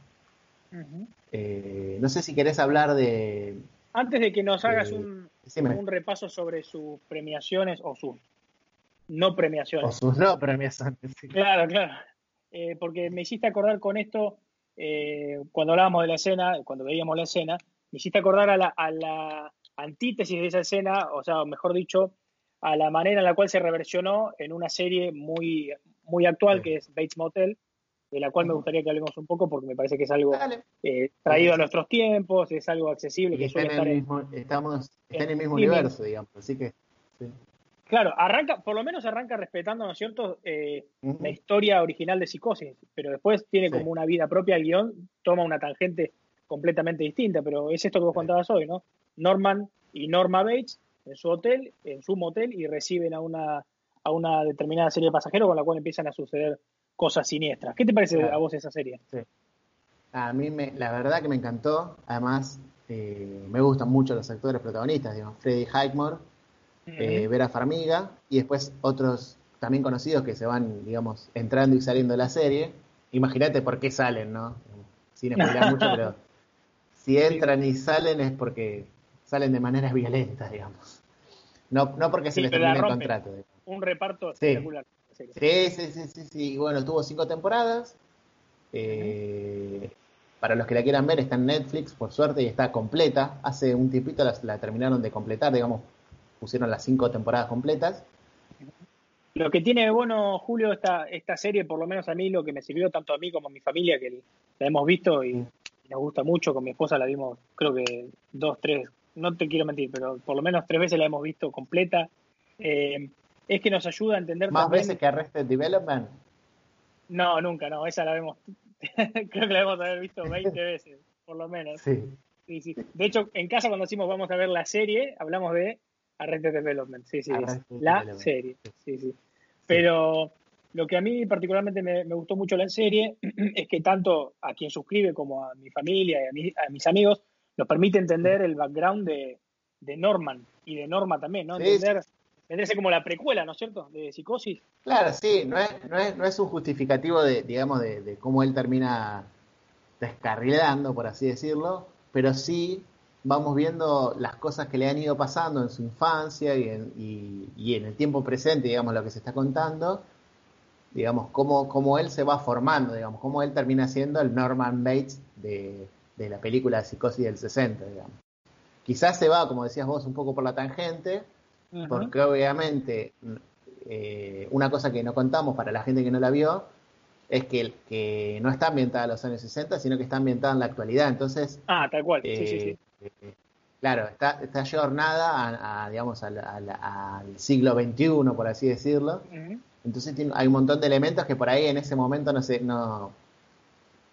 Eh, no sé si querés hablar de... Antes de que nos hagas un, un, repaso sobre sus premiaciones o sus no premiaciones. O sus no premiaciones. Claro, claro. Eh, porque me hiciste acordar con esto, eh, cuando hablábamos de la escena, cuando veíamos la escena, me hiciste acordar a la, a la antítesis de esa escena, o sea, mejor dicho, a la manera en la cual se reversionó en una serie muy, muy actual que es Bates Motel, de la cual me gustaría que hablemos un poco porque me parece que es algo eh, traído a nuestros tiempos, es algo accesible. que suele estar estamos está en el mismo universo, digamos, así que... Claro, arranca, por lo menos arranca respetando, ¿no es cierto?, eh, la historia original de Psicosis, pero después tiene como una vida propia, el guion toma una tangente completamente distinta, pero es esto que vos contabas hoy, ¿no? Norman y Norma Bates en su hotel, en su motel, y reciben a una, a una determinada serie de pasajeros con la cual empiezan a suceder cosas siniestras. ¿Qué te parece a vos esa serie? A mí, me, la verdad que me encantó. Además, eh, me gustan mucho los actores protagonistas, digamos, Freddie Highmore, eh, Vera Farmiga, y después otros también conocidos que se van, digamos, entrando y saliendo de la serie. Imagínate por qué salen, ¿no? Sin explicar (laughs) mucho, pero si entran y salen es porque salen de maneras violentas, digamos. No, no porque se les termine el contrato. Un reparto espectacular. Sí. Sí, sí, sí, sí, Bueno, tuvo cinco temporadas. Eh, para los que la quieran ver, está en Netflix, por suerte, y está completa. Hace un tiempito la, terminaron de completar, digamos, pusieron las cinco temporadas completas. Lo que tiene de bueno, Julio, esta, esta serie, por lo menos a mí, lo que me sirvió tanto a mí como a mi familia, que la hemos visto y nos gusta mucho, con mi esposa la vimos creo que dos, tres, no te quiero mentir, pero por lo menos tres veces la hemos visto completa. Eh, es que nos ayuda a entender ¿Más veces que Arrested Development? No, nunca, no, esa la vemos, (laughs) creo que la hemos haber visto 20 veces, por lo menos. Sí. sí. Sí, De hecho, en casa cuando decimos vamos a ver la serie, hablamos de Arrested Development, sí, sí, la serie, sí, sí. Pero lo que a mí particularmente me, gustó mucho la serie (clears throat) es que tanto a quien suscribe como a mi familia y a mis amigos nos permite entender el background de, Norman y de Norma también, ¿no? Entender, entenderse como la precuela, ¿no es cierto? De psicosis. Claro, sí, no es, no es, no es un justificativo de, digamos, de, cómo él termina descarrilando, por así decirlo, pero sí vamos viendo las cosas que le han ido pasando en su infancia y en, y, en el tiempo presente, digamos, lo que se está contando, digamos, cómo, cómo él se va formando, digamos, cómo él termina siendo el Norman Bates de, de la película Psicosis del 60, digamos. Quizás se va, como decías vos, un poco por la tangente, porque obviamente eh, una cosa que no contamos para la gente que no la vio es que, que no está ambientada en los años 60, sino que está ambientada en la actualidad. Entonces, ah, tal cual, sí, sí, sí. Eh, claro, está, está jornada a, digamos, al, siglo XXI, por así decirlo. Entonces hay un montón de elementos que por ahí en ese momento no se, no,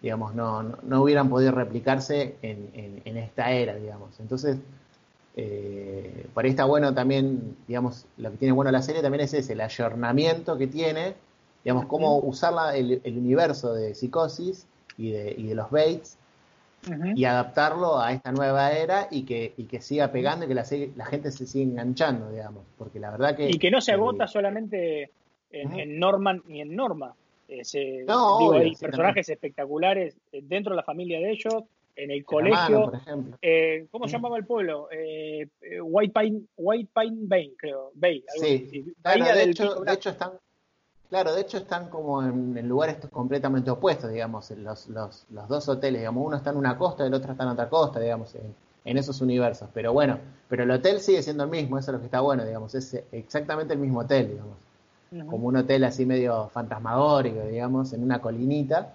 digamos, no, no, hubieran podido replicarse en, en, esta era, digamos. Entonces, eh, por ahí está bueno también, digamos, lo que tiene bueno la serie también es ese, el ayornamiento que tiene, digamos, cómo usar el, universo de psicosis y de, y de los Bates y adaptarlo a esta nueva era y que, y que siga pegando y que la, la gente se siga enganchando, digamos, porque la verdad que... Y que no se agota solamente en Norman ni en Norma, eh, no, hay personajes espectaculares eh, dentro de la familia de ellos, en el colegio. Eh, ¿Cómo se llamaba el pueblo? White Pine, White Pine Bay, creo. Bay, sí, de, hecho, de hecho están, Claro, de hecho están como en, lugares completamente opuestos, digamos, los, los, los, dos hoteles, digamos, uno está en una costa y el otro está en otra costa, digamos, en, en, esos universos. Pero bueno, pero el hotel sigue siendo el mismo, eso es lo que está bueno, digamos, es exactamente el mismo hotel, digamos como un hotel así medio fantasmagórico, digamos, en una colinita.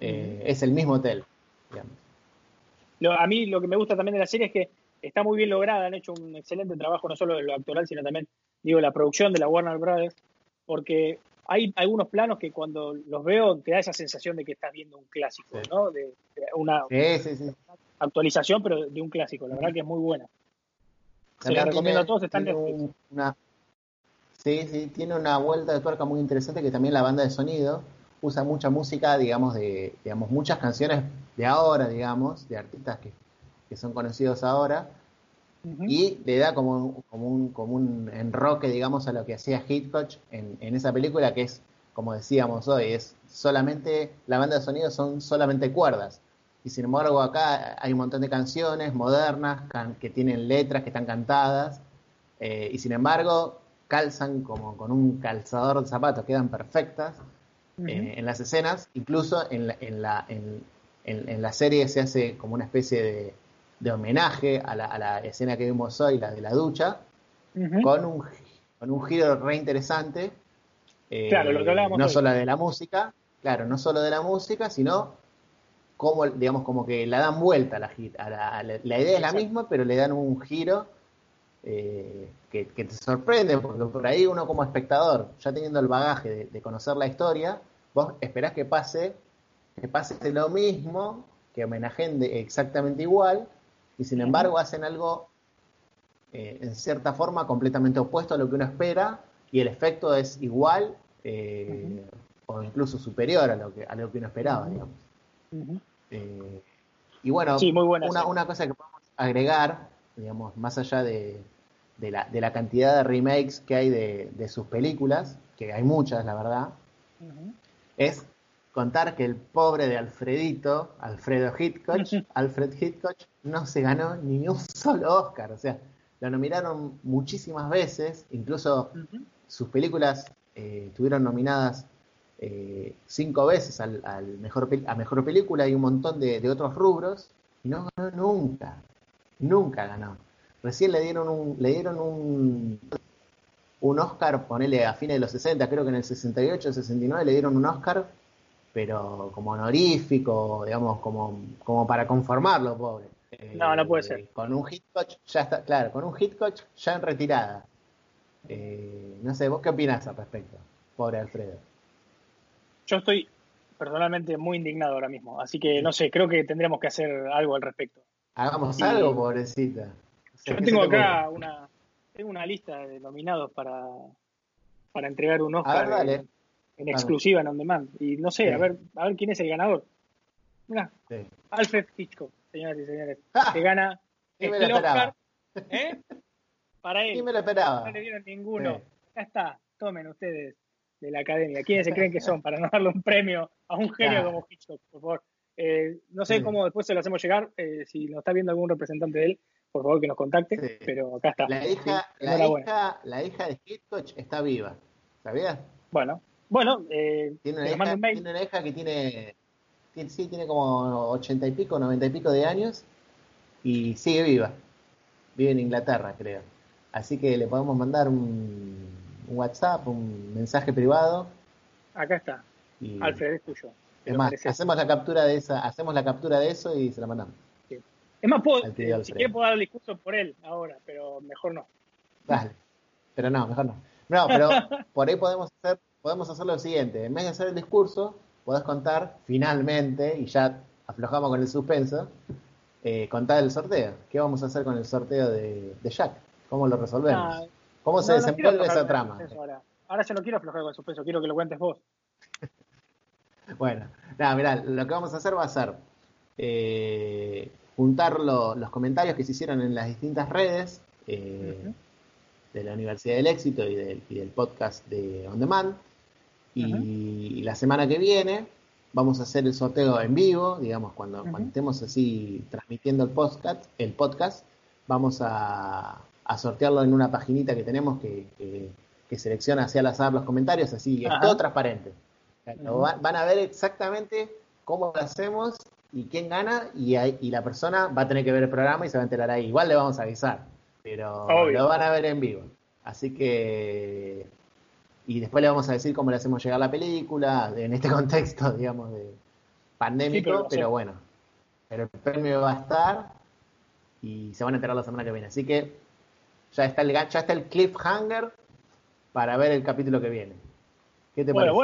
Eh, es el mismo hotel, digamos. a mí lo que me gusta también de la serie es que está muy bien lograda, han hecho un excelente trabajo no solo de lo actoral, sino también, digo, la producción de la Warner Brothers, porque hay algunos planos que cuando los veo te da esa sensación de que estás viendo un clásico, ¿no? De, una actualización, pero de un clásico. La verdad que es muy buena. Se la recomiendo a todos, están en una, Sí, sí, tiene una vuelta de tuerca muy interesante que también la banda de sonido usa mucha música, digamos, de, digamos, muchas canciones de ahora, digamos, de artistas que, son conocidos ahora, y le da como, como, un, como un enroque, digamos, a lo que hacía Hitchcock en, en esa película, que es, como decíamos hoy, es solamente, la banda de sonido son solamente cuerdas. Y sin embargo acá hay un montón de canciones modernas que tienen letras, que están cantadas, eh, y sin embargo calzan como con un calzador de zapatos, quedan perfectas eh, en las escenas, incluso en la, en, la, en, la serie se hace como una especie de, homenaje a la, a la, escena que vimos hoy, la de la ducha, con, un, con un giro re interesante. Eh, claro, lo que No solo de la música, claro, no solo de la música, sino como, digamos, como que la dan vuelta a la, a la, la idea es la misma, pero le dan un giro eh, que, te sorprende, porque por ahí uno como espectador, ya teniendo el bagaje de, conocer la historia, vos esperás que pase, que pase lo mismo, que homenajen exactamente igual, y sin embargo hacen algo eh, en cierta forma completamente opuesto a lo que uno espera, y el efecto es igual eh, o incluso superior a lo que, a lo que uno esperaba, digamos. y bueno, una, una cosa que podemos agregar, digamos, más allá de, de la, de la cantidad de remakes que hay de, sus películas, que hay muchas, la verdad, es contar que el pobre de Alfredito, Alfredo Hitchcock, (laughs) Alfred Hitchcock, no se ganó ni un solo Oscar. O sea, lo nominaron muchísimas veces, incluso sus películas eh, estuvieron nominadas eh, cinco veces al, mejor, a mejor película y un montón de, de otros rubros, y no ganó nunca. Nunca ganó. Recién le dieron un, le dieron un, un Oscar, ponele a fines de los 60, creo que en el 68, 69 le dieron un Oscar, pero como honorífico, digamos, como, como para conformarlo, pobre. No, no puede ser. Eh, con un Hitchcock ya está, claro, con un Hitchcock ya en retirada. Eh, no sé, ¿vos qué opinás al respecto? Pobre Alfredo. Yo estoy personalmente muy indignado ahora mismo, así que no sé, creo que tendríamos que hacer algo al respecto. Hagamos algo, pobrecita. Yo tengo acá una, tengo una lista de nominados para, para entregar un Oscar en, exclusiva en On Demand. Y no sé, a ver, a ver quién es el ganador. Mira, Alfred Hitchcock, señoras y señores, (laughs) ah, que gana el Oscar. ¿eh? Para él. me lo esperaba? No le dieron ninguno. Ya está, tomen ustedes de la academia. ¿Quiénes se creen que son para no darle un premio a un genio como Hitchcock, por favor? Eh, no sé cómo después se lo hacemos llegar. Eh, si nos está viendo algún representante de él, por favor que nos contacte. Pero acá está. La hija, la, hija, la hija de Hitchcock está viva. ¿Sabías? Bueno, bueno. Eh, tiene, una hija, tiene una hija que tiene, sí, tiene como ochenta y pico, noventa y pico de años y sigue viva. Vive en Inglaterra, creo. Así que le podemos mandar un, WhatsApp, un mensaje privado. Acá está. Alfred es tuyo. Es más, hacemos la captura de esa, hacemos la captura de eso y se la mandamos. Es más, puedo, si quiere puedo dar el discurso por él ahora, pero mejor no. Dale. Pero no, mejor no. No, pero (laughs) por ahí podemos hacer, podemos hacer lo siguiente. En vez de hacer el discurso, podés contar finalmente, y ya aflojamos con el suspenso, eh, contar el sorteo. ¿Qué vamos a hacer con el sorteo de, Jack? ¿Cómo lo resolvemos? Ah, ¿Cómo se desenvuelve esa trama? Ahora. ahora ya no quiero aflojar con el suspenso, quiero que lo cuentes vos. (laughs) bueno, nada, mirá, lo que vamos a hacer va a ser eh, juntar los comentarios que se hicieron en las distintas redes eh, de la Universidad del Éxito y del, podcast de On Demand. Y, la semana que viene vamos a hacer el sorteo en vivo, digamos, cuando, estemos así transmitiendo el podcast, el podcast vamos a, sortearlo en una paginita que tenemos que, que, selecciona hacia al azar los comentarios, así, es todo transparente. van a ver exactamente cómo lo hacemos y quién gana y, y, la persona va a tener que ver el programa y se va a enterar ahí. Igual le vamos a avisar, pero lo van a ver en vivo. Así que... Y después le vamos a decir cómo le hacemos llegar la película, en este (laughs) contexto, digamos, de pandémico, pero, bueno. Pero el premio va a estar y se van a enterar la semana que viene. Así que ya está el, ya está el cliffhanger para ver el capítulo que viene. ¿Qué te parece?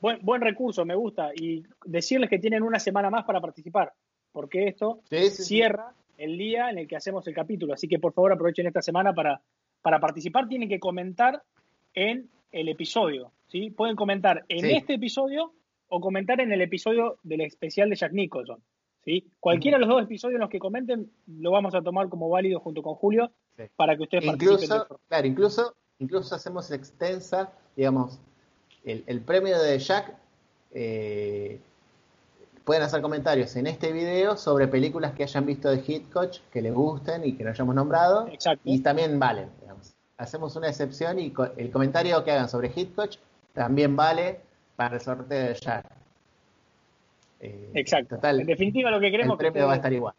Buen, buen recurso, me gusta. Y decirles que tienen una semana más para participar, porque esto cierra el día en el que hacemos el capítulo. Así que por favor aprovechen esta semana para, para participar. Tienen que comentar en el episodio. ¿sí? Pueden comentar en este episodio o comentar en el episodio del especial de Jack Nicholson. ¿sí? Cualquiera de los dos episodios en los que comenten lo vamos a tomar como válido junto con Julio para que ustedes incluso, participen. Claro, incluso, incluso hacemos extensa, digamos, el, premio de Jack, eh, pueden hacer comentarios en este video sobre películas que hayan visto de Hitchcock, que les gusten y que no hayamos nombrado. Y también valen. Hacemos una excepción y el comentario que hagan sobre Hitchcock también vale para el sorteo de Jack. Eh, Exacto. en definitiva, lo que queremos el premio va a estar igual.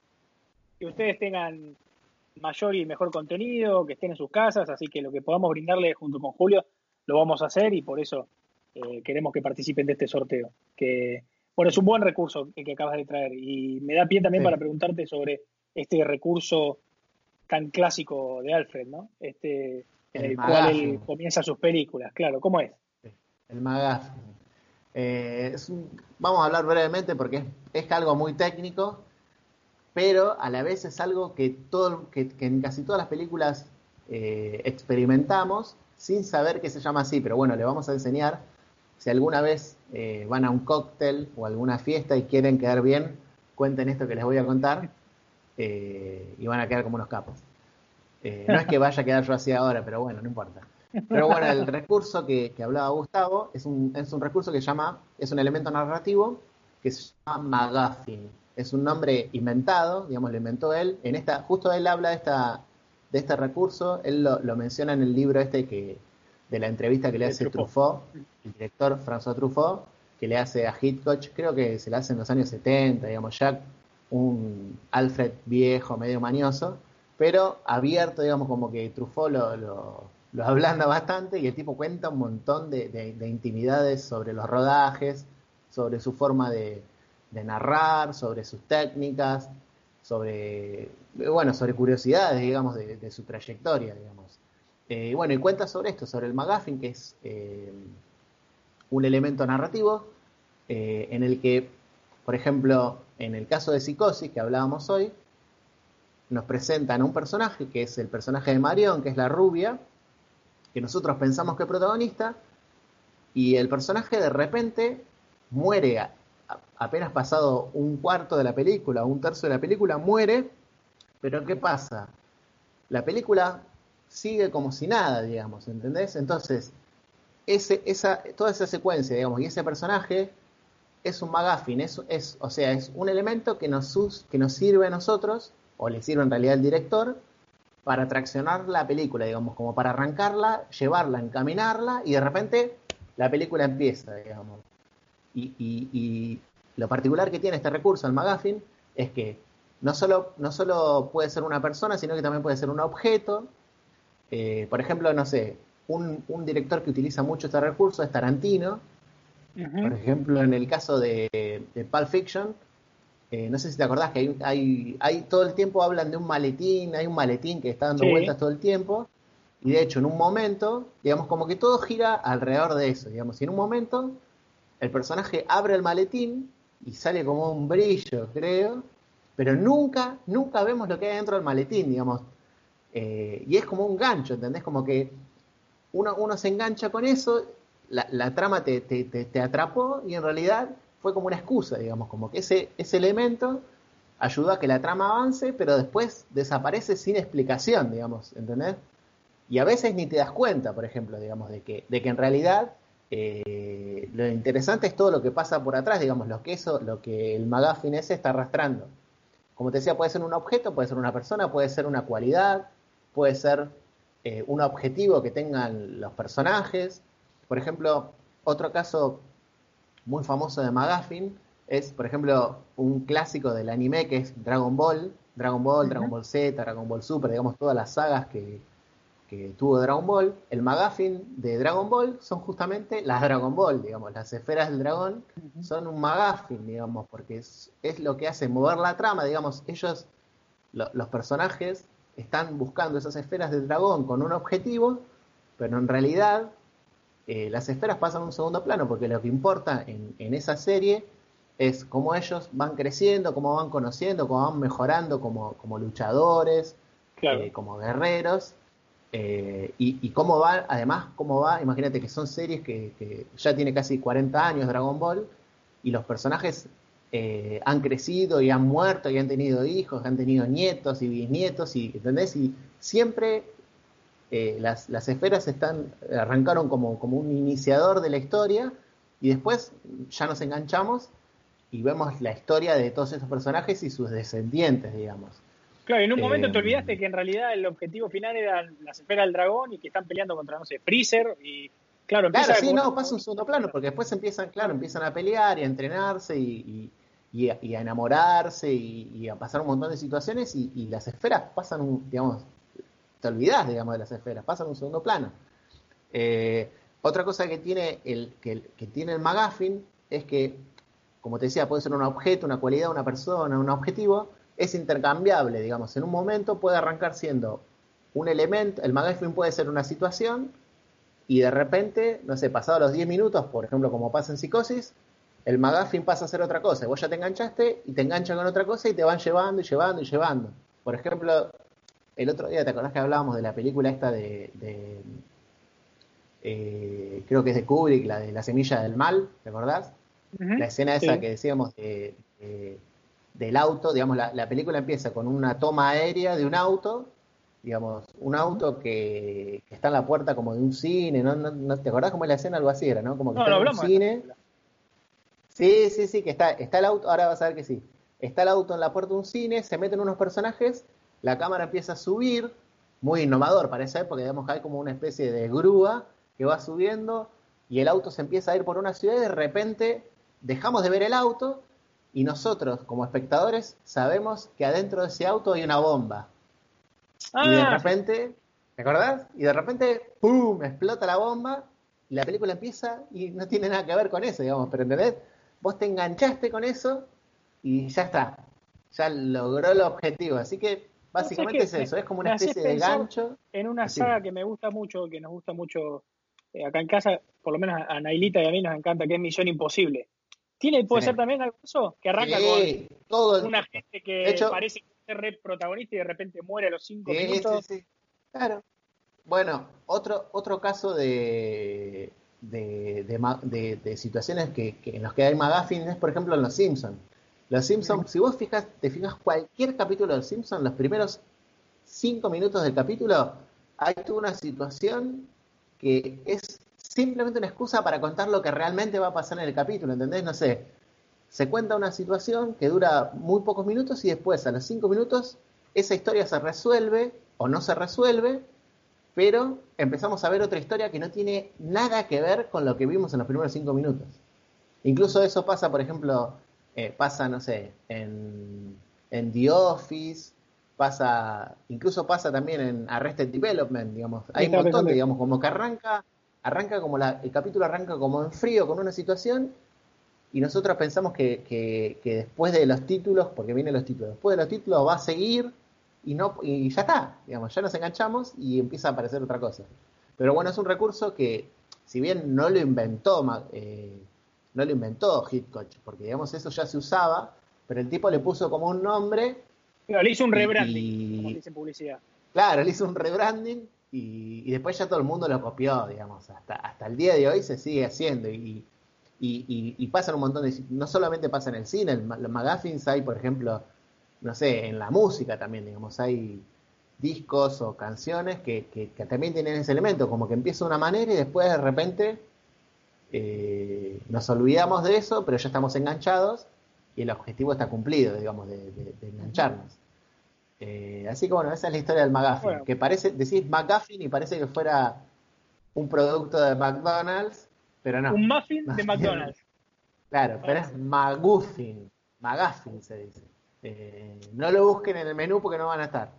Que ustedes tengan mayor y mejor contenido, que estén en sus casas, así que lo que podamos brindarle junto con Julio lo vamos a hacer y por eso eh, queremos que participen de este sorteo. Que, bueno, es un buen recurso el que acabas de traer y me da pie también para preguntarte sobre este recurso tan clásico de Alfred, ¿no? Este, en el, cual él comienza sus películas, claro, ¿cómo es? El magazine. Eh, vamos a hablar brevemente porque es, algo muy técnico, pero a la vez es algo que, todo, que, en casi todas las películas eh, experimentamos sin saber que se llama así, pero bueno, le vamos a enseñar si alguna vez eh, van a un cóctel o alguna fiesta y quieren quedar bien, cuenten esto que les voy a contar eh, y van a quedar como unos capos. Eh, no es que vaya a quedar yo así ahora, pero bueno, no importa. Pero bueno, el recurso que, hablaba Gustavo es un, es un recurso que se llama, es un elemento narrativo que se llama McGuffin. Es un nombre inventado, digamos, lo inventó él. En esta, justo él habla de esta, de este recurso, él lo, lo menciona en el libro este que, de la entrevista que le hace Truffaut. el director François Truffaut, que le hace a Hitchcock, creo que se le hace en los años 70, digamos, Jack, un Alfred viejo, medio manioso, pero abierto, digamos, como que Truffaut lo, lo, ablanda bastante y el tipo cuenta un montón de, intimidades sobre los rodajes, sobre su forma de, narrar, sobre sus técnicas, sobre, bueno, sobre curiosidades, digamos, de, de su trayectoria, digamos. Eh, bueno, y cuenta sobre esto, sobre el McGuffin, que es eh, un elemento narrativo eh, en el que, por ejemplo, en el caso de Psicosis que hablábamos hoy, nos presentan a un personaje que es el personaje de Marion, que es la rubia, que nosotros pensamos que es protagonista, y el personaje de repente muere apenas pasado un cuarto de la película, un tercio de la película, muere, pero ¿qué pasa? La película sigue como si nada, digamos, ¿entendés? Entonces, toda esa secuencia, digamos, y ese personaje es un McGuffin, es, es, o sea, es un elemento que nos, que nos sirve a nosotros, o le sirve en realidad al director, para traccionar la película, digamos, como para arrancarla, llevarla, encaminarla, y de repente la película empieza, digamos. Y, y, lo particular que tiene este recurso, el McGuffin, es que no solo, no solo puede ser una persona, sino que también puede ser un objeto. Eh, por ejemplo, no sé, un, un, director que utiliza mucho este recurso es Tarantino. Por ejemplo, en el caso de, de Pulp Fiction, eh, no sé si te acordás que hay, hay, hay, todo el tiempo hablan de un maletín, hay un maletín que está dando vueltas todo el tiempo. Y de hecho, en un momento, digamos, como que todo gira alrededor de eso, digamos. Y en un momento, el personaje abre el maletín y sale como un brillo, creo, pero nunca, nunca vemos lo que hay dentro del maletín, digamos. Eh, y es como un gancho, ¿entendés? Como que uno, uno se engancha con eso, la, la trama te, te, te, atrapó y en realidad fue como una excusa, digamos, como que ese, ese elemento ayudó a que la trama avance, pero después desaparece sin explicación, digamos, ¿entendés? Y a veces ni te das cuenta, por ejemplo, digamos, de que, de que en realidad eh, lo interesante es todo lo que pasa por atrás, digamos, lo que eso, lo que el McGuffin ese está arrastrando. Como te decía, puede ser un objeto, puede ser una persona, puede ser una cualidad, puede ser eh, un objetivo que tengan los personajes. Por ejemplo, otro caso muy famoso de McGuffin es, por ejemplo, un clásico del anime que es Dragon Ball, Dragon Ball, Dragon Ball Z, Dragon Ball Super, digamos, todas las sagas que, que tuvo Dragon Ball, el McGuffin de Dragon Ball son justamente las Dragon Ball, digamos, las esferas del dragón son un McGuffin, digamos, porque es, es, lo que hace mover la trama, digamos, ellos, los personajes, están buscando esas esferas del dragón con un objetivo, pero en realidad eh, las esferas pasan a un segundo plano, porque lo que importa en, en esa serie es cómo ellos van creciendo, cómo van conociendo, cómo van mejorando como, como luchadores, eh, como guerreros, eh, y, cómo va, además, cómo va, imagínate que son series que, ya tiene casi 40 años Dragon Ball y los personajes eh, han crecido y han muerto y han tenido hijos, han tenido nietos y bisnietos, y, ¿entendés? Y siempre eh, las, las, esferas están, arrancaron como, como un iniciador de la historia y después ya nos enganchamos y vemos la historia de todos esos personajes y sus descendientes, digamos. Claro, en un momento te eh, olvidaste que en realidad el objetivo final era la esfera del dragón y que están peleando contra, no sé, Freezer y... Claro, claro sí, no, pasa un segundo plano, porque después empiezan, claro, empiezan a pelear y a entrenarse y, y, a, enamorarse y, a pasar un montón de situaciones y, las esferas pasan un, digamos, te olvidas, digamos, de las esferas, pasan un segundo plano. Eh, otra cosa que tiene el, que, que tiene el McGuffin es que, como te decía, puede ser un objeto, una cualidad, una persona, un objetivo, es intercambiable, digamos, en un momento puede arrancar siendo un elemento, el McGuffin puede ser una situación y de repente, no sé, pasado los 10 minutos, por ejemplo, como pasa en psicosis, el McGuffin pasa a ser otra cosa. Vos ya te enganchaste y te enganchan con otra cosa y te van llevando y llevando y llevando. Por ejemplo, el otro día, ¿te acordás que hablábamos de la película esta de, eh, creo que es de Kubrick, la de La Semilla del Mal, ¿te acordás? La escena esa que decíamos de del auto, digamos, la, película empieza con una toma aérea de un auto, digamos, un auto que, está en la puerta como de un cine, ¿no? ¿No, te acordás cómo es la escena? Algo así era, ¿no? Como que está en un cine. Sí, sí, sí, que está, está el auto, ahora vas a ver que sí. Está el auto en la puerta de un cine, se meten unos personajes, la cámara empieza a subir, muy innovador para esa época, digamos que hay como una especie de grúa que va subiendo y el auto se empieza a ir por una ciudad y de repente dejamos de ver el auto y nosotros, como espectadores, sabemos que adentro de ese auto hay una bomba. y de ah. repente, ¿te acordás? Y de repente, ¡pum! explota la bomba y la película empieza y no tiene nada que ver con eso, digamos, pero ¿entendés? Vos te enganchaste con eso y ya está. Ya logró el objetivo. Así que básicamente es eso, es como una especie de gancho. En una saga que me gusta mucho, que nos gusta mucho eh, acá en casa, por lo menos a Nailita y a mí nos encanta, que es Misión Imposible. ¿Tiene, puede ser también algo eso? Que arranca con todo una gente que parece ser re protagonista y de repente muere a los cinco minutos. Sí, sí, claro. Bueno, otro, otro caso de, de, de, situaciones que, en los que hay McGuffin es, por ejemplo, en Los Simpsons. Los Simpsons, si vos fijas, te fijas cualquier capítulo de Los Simpsons, los primeros cinco minutos del capítulo, hay toda una situación que es simplemente una excusa para contar lo que realmente va a pasar en el capítulo, ¿entendés? No sé, se cuenta una situación que dura muy pocos minutos y después a los cinco minutos esa historia se resuelve o no se resuelve, pero empezamos a ver otra historia que no tiene nada que ver con lo que vimos en los primeros cinco minutos. Incluso eso pasa, por ejemplo, eh, pasa, no sé, en, en The Office, pasa, incluso pasa también en Arrested Development, digamos. Hay un montón de, digamos, como que arranca, arranca como la, el capítulo arranca como en frío con una situación y nosotros pensamos que, que, que, después de los títulos, porque vienen los títulos, después de los títulos va a seguir y no y ya está, digamos, ya nos enganchamos y empieza a aparecer otra cosa. Pero bueno, es un recurso que, si bien no lo inventó, eh, no lo inventó Hitchcock, porque digamos eso ya se usaba, pero el tipo le puso como un nombre. Pero le hizo un rebranding, como dice publicidad. Claro, le hizo un rebranding y, y, después ya todo el mundo lo copió, digamos, hasta, hasta el día de hoy se sigue haciendo y, y, y pasan un montón de... No solamente pasa en el cine, en los McGuffins hay, por ejemplo, no sé, en la música también, digamos, hay discos o canciones que, que, que también tienen ese elemento, como que empieza de una manera y después de repente eh, nos olvidamos de eso, pero ya estamos enganchados y el objetivo está cumplido, digamos, de, de, de engancharnos. Eh, así que bueno, esa es la historia del McGuffin, bueno. que parece, decís McGuffin y parece que fuera un producto de McDonald's, pero no. Un muffin de (laughs) McDonald's. claro, pero es McGuffin, McGuffin se dice. Eh, no lo busquen en el menú porque no van a estar.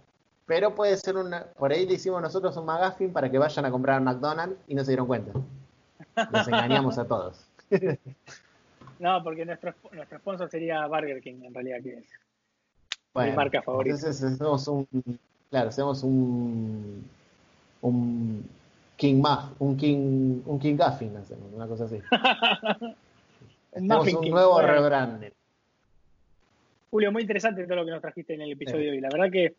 Pero puede ser una. Por ahí le hicimos nosotros un McGuffin para que vayan a comprar McDonald's y no se dieron cuenta. Los engañamos a todos. (laughs) no, porque nuestro, nuestro sponsor sería Burger King, en realidad, que es bueno, mi marca favorita. Entonces hacemos un. Claro, hacemos un. Un King Muff, un King, un King Guffin, hacemos, una cosa así. (laughs) hacemos un King, nuevo bueno. rebranding. Julio, muy interesante todo lo que nos trajiste en el episodio sí. de hoy. La verdad que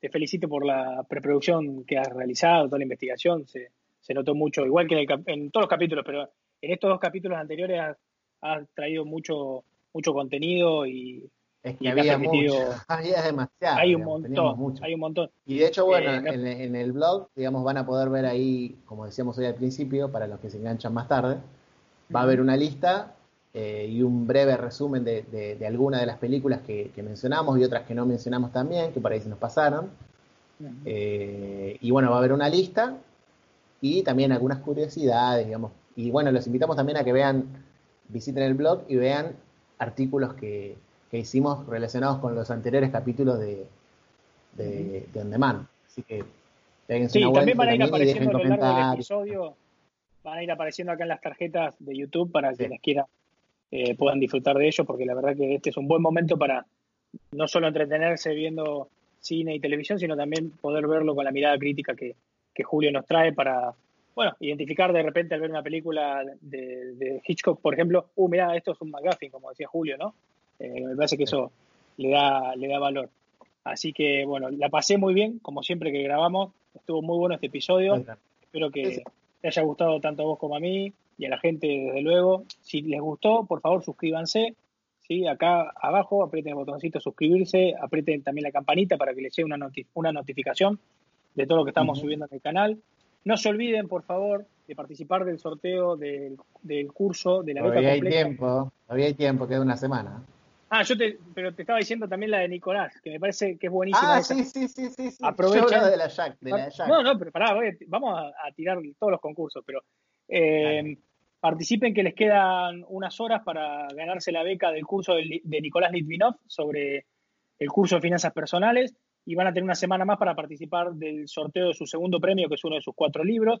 te felicito por la preproducción que has realizado, toda la investigación. Se, se notó mucho, igual que en, el, en, todos los capítulos, pero en estos dos capítulos anteriores has, has traído mucho, mucho contenido y. Es que y había, mucho, (laughs) había demasiado. Hay un digamos, montón, hay un montón. Y de hecho, bueno, eh, en, en, el blog, digamos, van a poder ver ahí, como decíamos hoy al principio, para los que se enganchan más tarde, va a haber una lista eh, y un breve resumen de, de, de algunas de las películas que, que, mencionamos y otras que no mencionamos también, que por ahí se nos pasaron. Uh -huh. eh, y bueno, va a haber una lista y también algunas curiosidades, digamos. Y bueno, los invitamos también a que vean, visiten el blog y vean artículos que, que hicimos relacionados con los anteriores capítulos de, de, de On Demand. Así que sí, una también van a ir apareciendo a lo largo del episodio, van a ir apareciendo acá en las tarjetas de YouTube para sí. quienes quieran eh, puedan disfrutar de ello, porque la verdad que este es un buen momento para no solo entretenerse viendo cine y televisión, sino también poder verlo con la mirada crítica que, que Julio nos trae para, bueno, identificar de repente al ver una película de, de Hitchcock, por ejemplo, uh, mira, esto es un McGuffin, como decía Julio, ¿no? Eh, me parece que eso le da, le da valor. Así que, bueno, la pasé muy bien, como siempre que grabamos. Estuvo muy bueno este episodio. Espero que te haya gustado tanto a vos como a mí y a la gente, desde luego. Si les gustó, por favor, suscríbanse. ¿sí? Acá abajo, aprieten el botoncito suscribirse, aprieten también la campanita para que les llegue una, noti una notificación de todo lo que estamos uh -huh. subiendo en el canal. No se olviden, por favor, de participar del sorteo del, del curso de la beca Todavía hay tiempo, todavía hay tiempo, queda una semana. Ah, yo te, pero te estaba diciendo también la de Nicolás, que me parece que es buenísima. Ah, esa. sí, sí, sí, sí. Aprovecha. de la Jack, de la Jack. No, no, pero pará, vamos a, a tirar todos los concursos, pero eh, participen que les quedan unas horas para ganarse la beca del curso de, de Nicolás Litvinov sobre el curso de finanzas personales y van a tener una semana más para participar del sorteo de su segundo premio, que es uno de sus cuatro libros.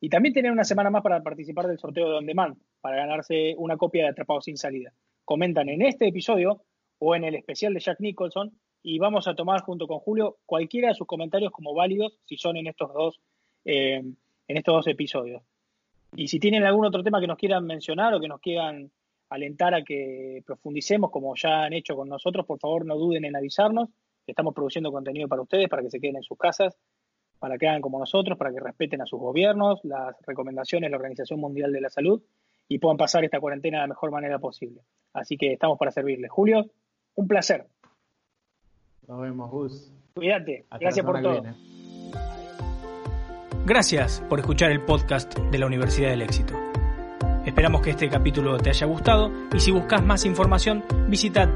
Y también tienen una semana más para participar del sorteo de On para ganarse una copia de Atrapados sin salida. Comentan en este episodio o en el especial de Jack Nicholson y vamos a tomar junto con Julio cualquiera de sus comentarios como válidos si son en estos dos, eh, en estos dos episodios. Y si tienen algún otro tema que nos quieran mencionar o que nos quieran alentar a que profundicemos como ya han hecho con nosotros, por favor no duden en avisarnos Estamos produciendo contenido para ustedes, para que se queden en sus casas, para que hagan como nosotros, para que respeten a sus gobiernos, las recomendaciones de la Organización Mundial de la Salud y puedan pasar esta cuarentena de la mejor manera posible. Así que estamos para servirles. Julio, un placer. Nos vemos, Gus. Cuídate. Hasta Gracias por todo. Viene. Gracias por escuchar el podcast de la Universidad del Éxito. Esperamos que este capítulo te haya gustado y si buscas más información visita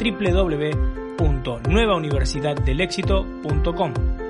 www.nuevauniversidaddelexito.com.